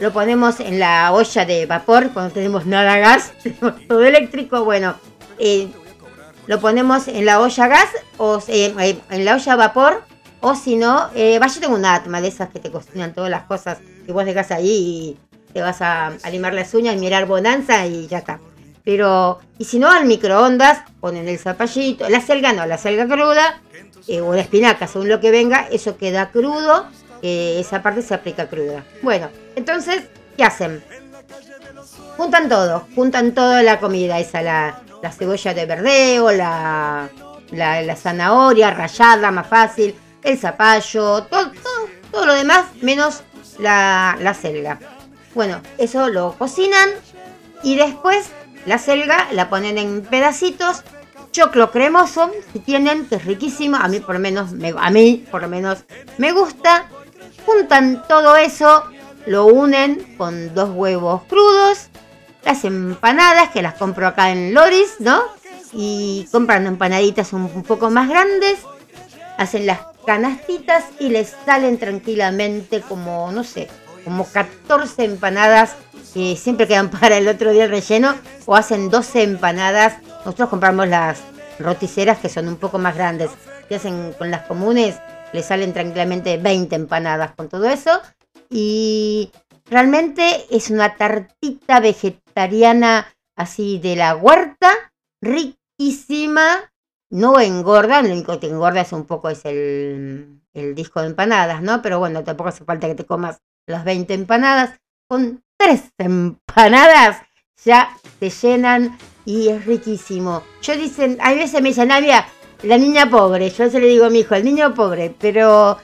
lo ponemos en la olla de vapor, cuando tenemos nada gas, todo eléctrico, bueno, eh, lo ponemos en la olla gas o eh, eh, en la olla a vapor o si no, eh, vaya tengo una atma de esas que te cocinan todas las cosas que vos dejas ahí y te vas a, limar las uñas y mirar bonanza y ya está. Pero, y si no, al microondas ponen el zapallito, la selga no, la selga cruda o la espinaca, según lo que venga, eso queda crudo, esa parte se aplica cruda. Bueno, entonces, ¿qué hacen? Juntan todo, juntan toda la comida, esa la, la cebolla de verdeo, la, la, zanahoria rallada, más fácil, el zapallo, todo, todo, lo demás, menos la, la selga. Bueno, eso lo cocinan y después la selga la ponen en pedacitos. Choclo cremoso, si tienen, que es riquísimo. A mí por menos, me, a mí por lo menos me gusta. Juntan todo eso, lo unen con dos huevos crudos, las empanadas, que las compro acá en Loris, ¿no? Y compran empanaditas un, poco más grandes, hacen las canastitas y les salen tranquilamente como, no sé, como 14 empanadas que siempre quedan para el otro día el relleno, o hacen 12 empanadas. Nosotros compramos las roticeras que son un poco más grandes, que hacen con las comunes, les salen tranquilamente 20 empanadas con todo eso. Y realmente es una tartita vegetariana así de la huerta, riquísima, no engorda, lo único que te engorda es un poco es el, disco de empanadas, ¿no? Pero bueno, tampoco hace falta que te comas las 20 empanadas. Con tres empanadas ya te llenan y es riquísimo. Yo dicen, hay veces me dicen, la niña pobre, yo se le digo a mi hijo, el niño pobre, pero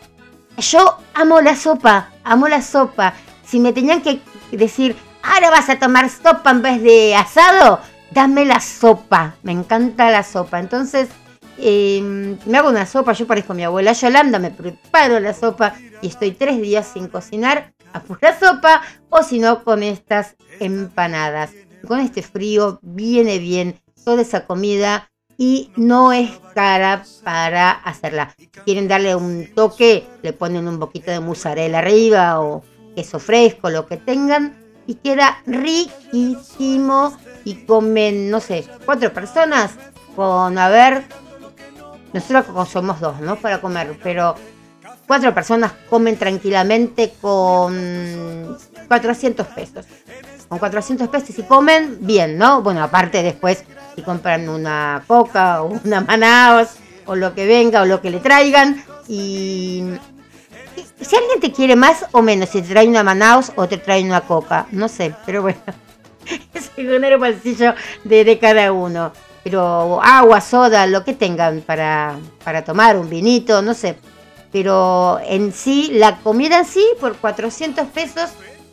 yo amo la sopa, amo la sopa. Si me tenían que decir, ahora vas a tomar sopa en vez de asado, dame la sopa. Me encanta la sopa. Entonces, em, me hago una sopa. Yo parezco mi abuela Yolanda, me preparo la sopa y estoy tres días sin cocinar a pura sopa o si no con estas empanadas. Con este frío viene bien toda esa comida y no es cara para hacerla. Quieren darle un toque, le ponen un poquito de mozzarella arriba o queso fresco, lo que tengan, y queda riquísimo y comen, no sé, cuatro personas con, a ver, nosotros somos dos, ¿no? Para comer, pero cuatro personas comen tranquilamente con 400 pesos. Con 400 pesos y comen bien, ¿no? Bueno, aparte después si compran una coca o una manaos o lo que venga o lo que le traigan y si alguien te quiere más o menos, si te trae una Manaus o te trae una coca, no sé, pero bueno, es el bolsillo de, de cada uno. Pero agua, soda, lo que tengan para, para tomar, un vinito, no sé. Pero en sí, la comida en sí, por 400 pesos,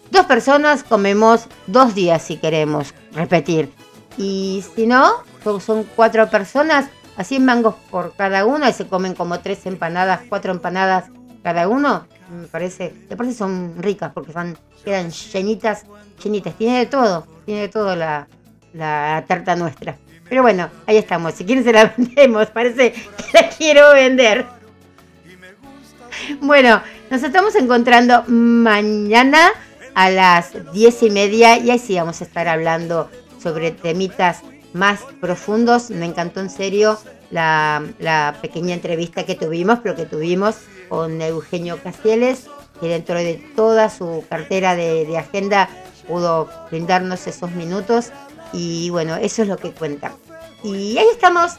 dos personas comemos dos días si queremos repetir. Y si no, son cuatro personas, así en mangos por cada uno, y se comen como tres empanadas, cuatro empanadas cada uno, me parece, me parece son ricas porque son, quedan llenitas, llenitas, tiene de todo, tiene de todo la, la tarta nuestra. Pero bueno, ahí estamos, si quieren se la vendemos, parece que la quiero vender. Bueno, nos estamos encontrando mañana a las diez y media y ahí sí vamos a estar hablando sobre temitas más profundos. Me encantó en serio la, pequeña entrevista que tuvimos, pero que tuvimos con Eugenio Casieles, que dentro de toda su cartera de, agenda pudo brindarnos esos minutos y bueno, eso es lo que cuenta. Y ahí estamos.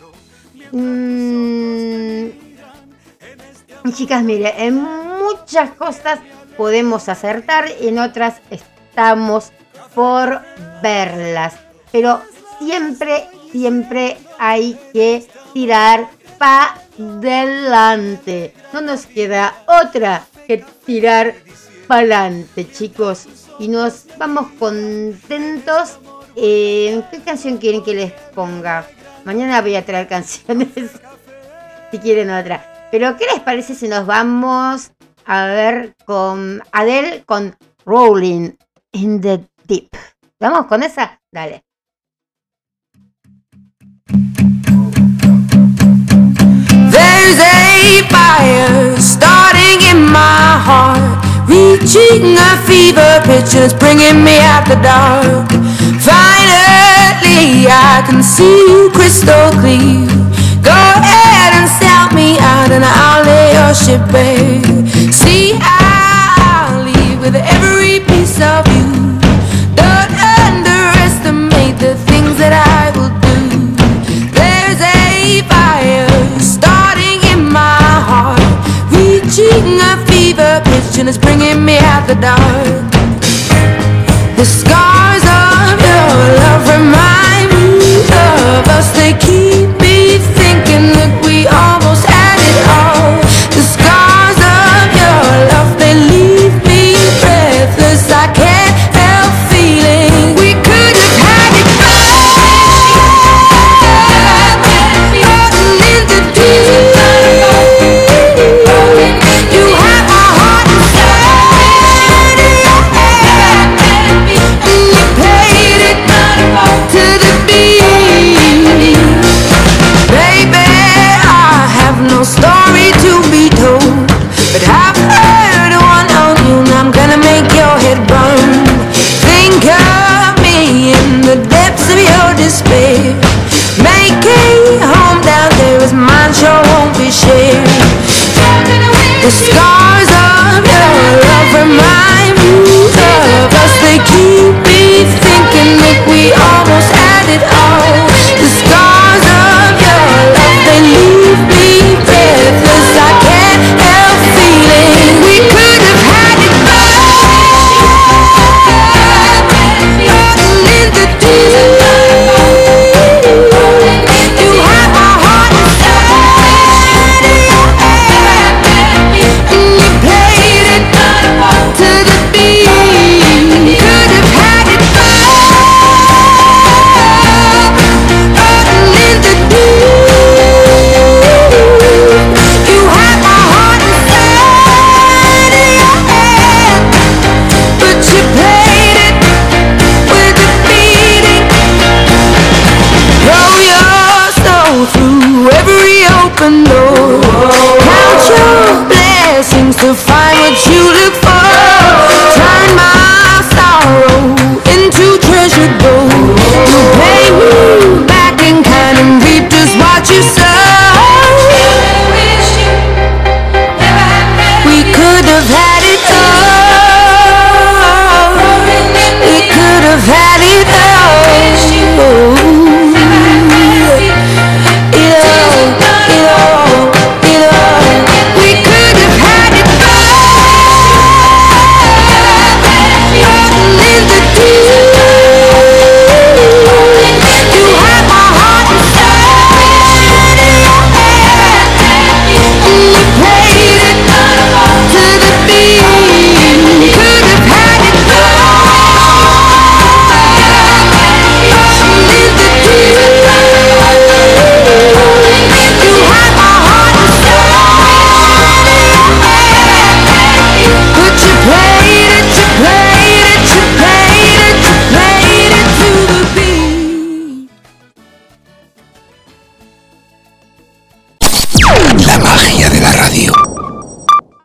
Mm, chicas, mire, en muchas cosas podemos acertar, en otras estamos por verlas. Pero siempre, siempre hay que tirar pa delante. No nos queda otra que tirar para adelante, chicos. Y nos vamos contentos. Eh, ¿Qué canción quieren que les ponga? Mañana voy a traer canciones. si quieren otra. Pero, ¿qué les parece si nos vamos a ver con Adele con Rolling in the Deep? ¿Vamos con esa? Dale. There's a fire starting in my heart, reaching a fever pitch and it's bringing me out the dark. Finally, I can see you crystal clear. Go ahead and sell me out, and I'll lay your ship bare. See, I'll leave with every piece of you. Heart, reaching a fever pitch, and it's bringing me out the dark. The scars of your love remind me of us. They keep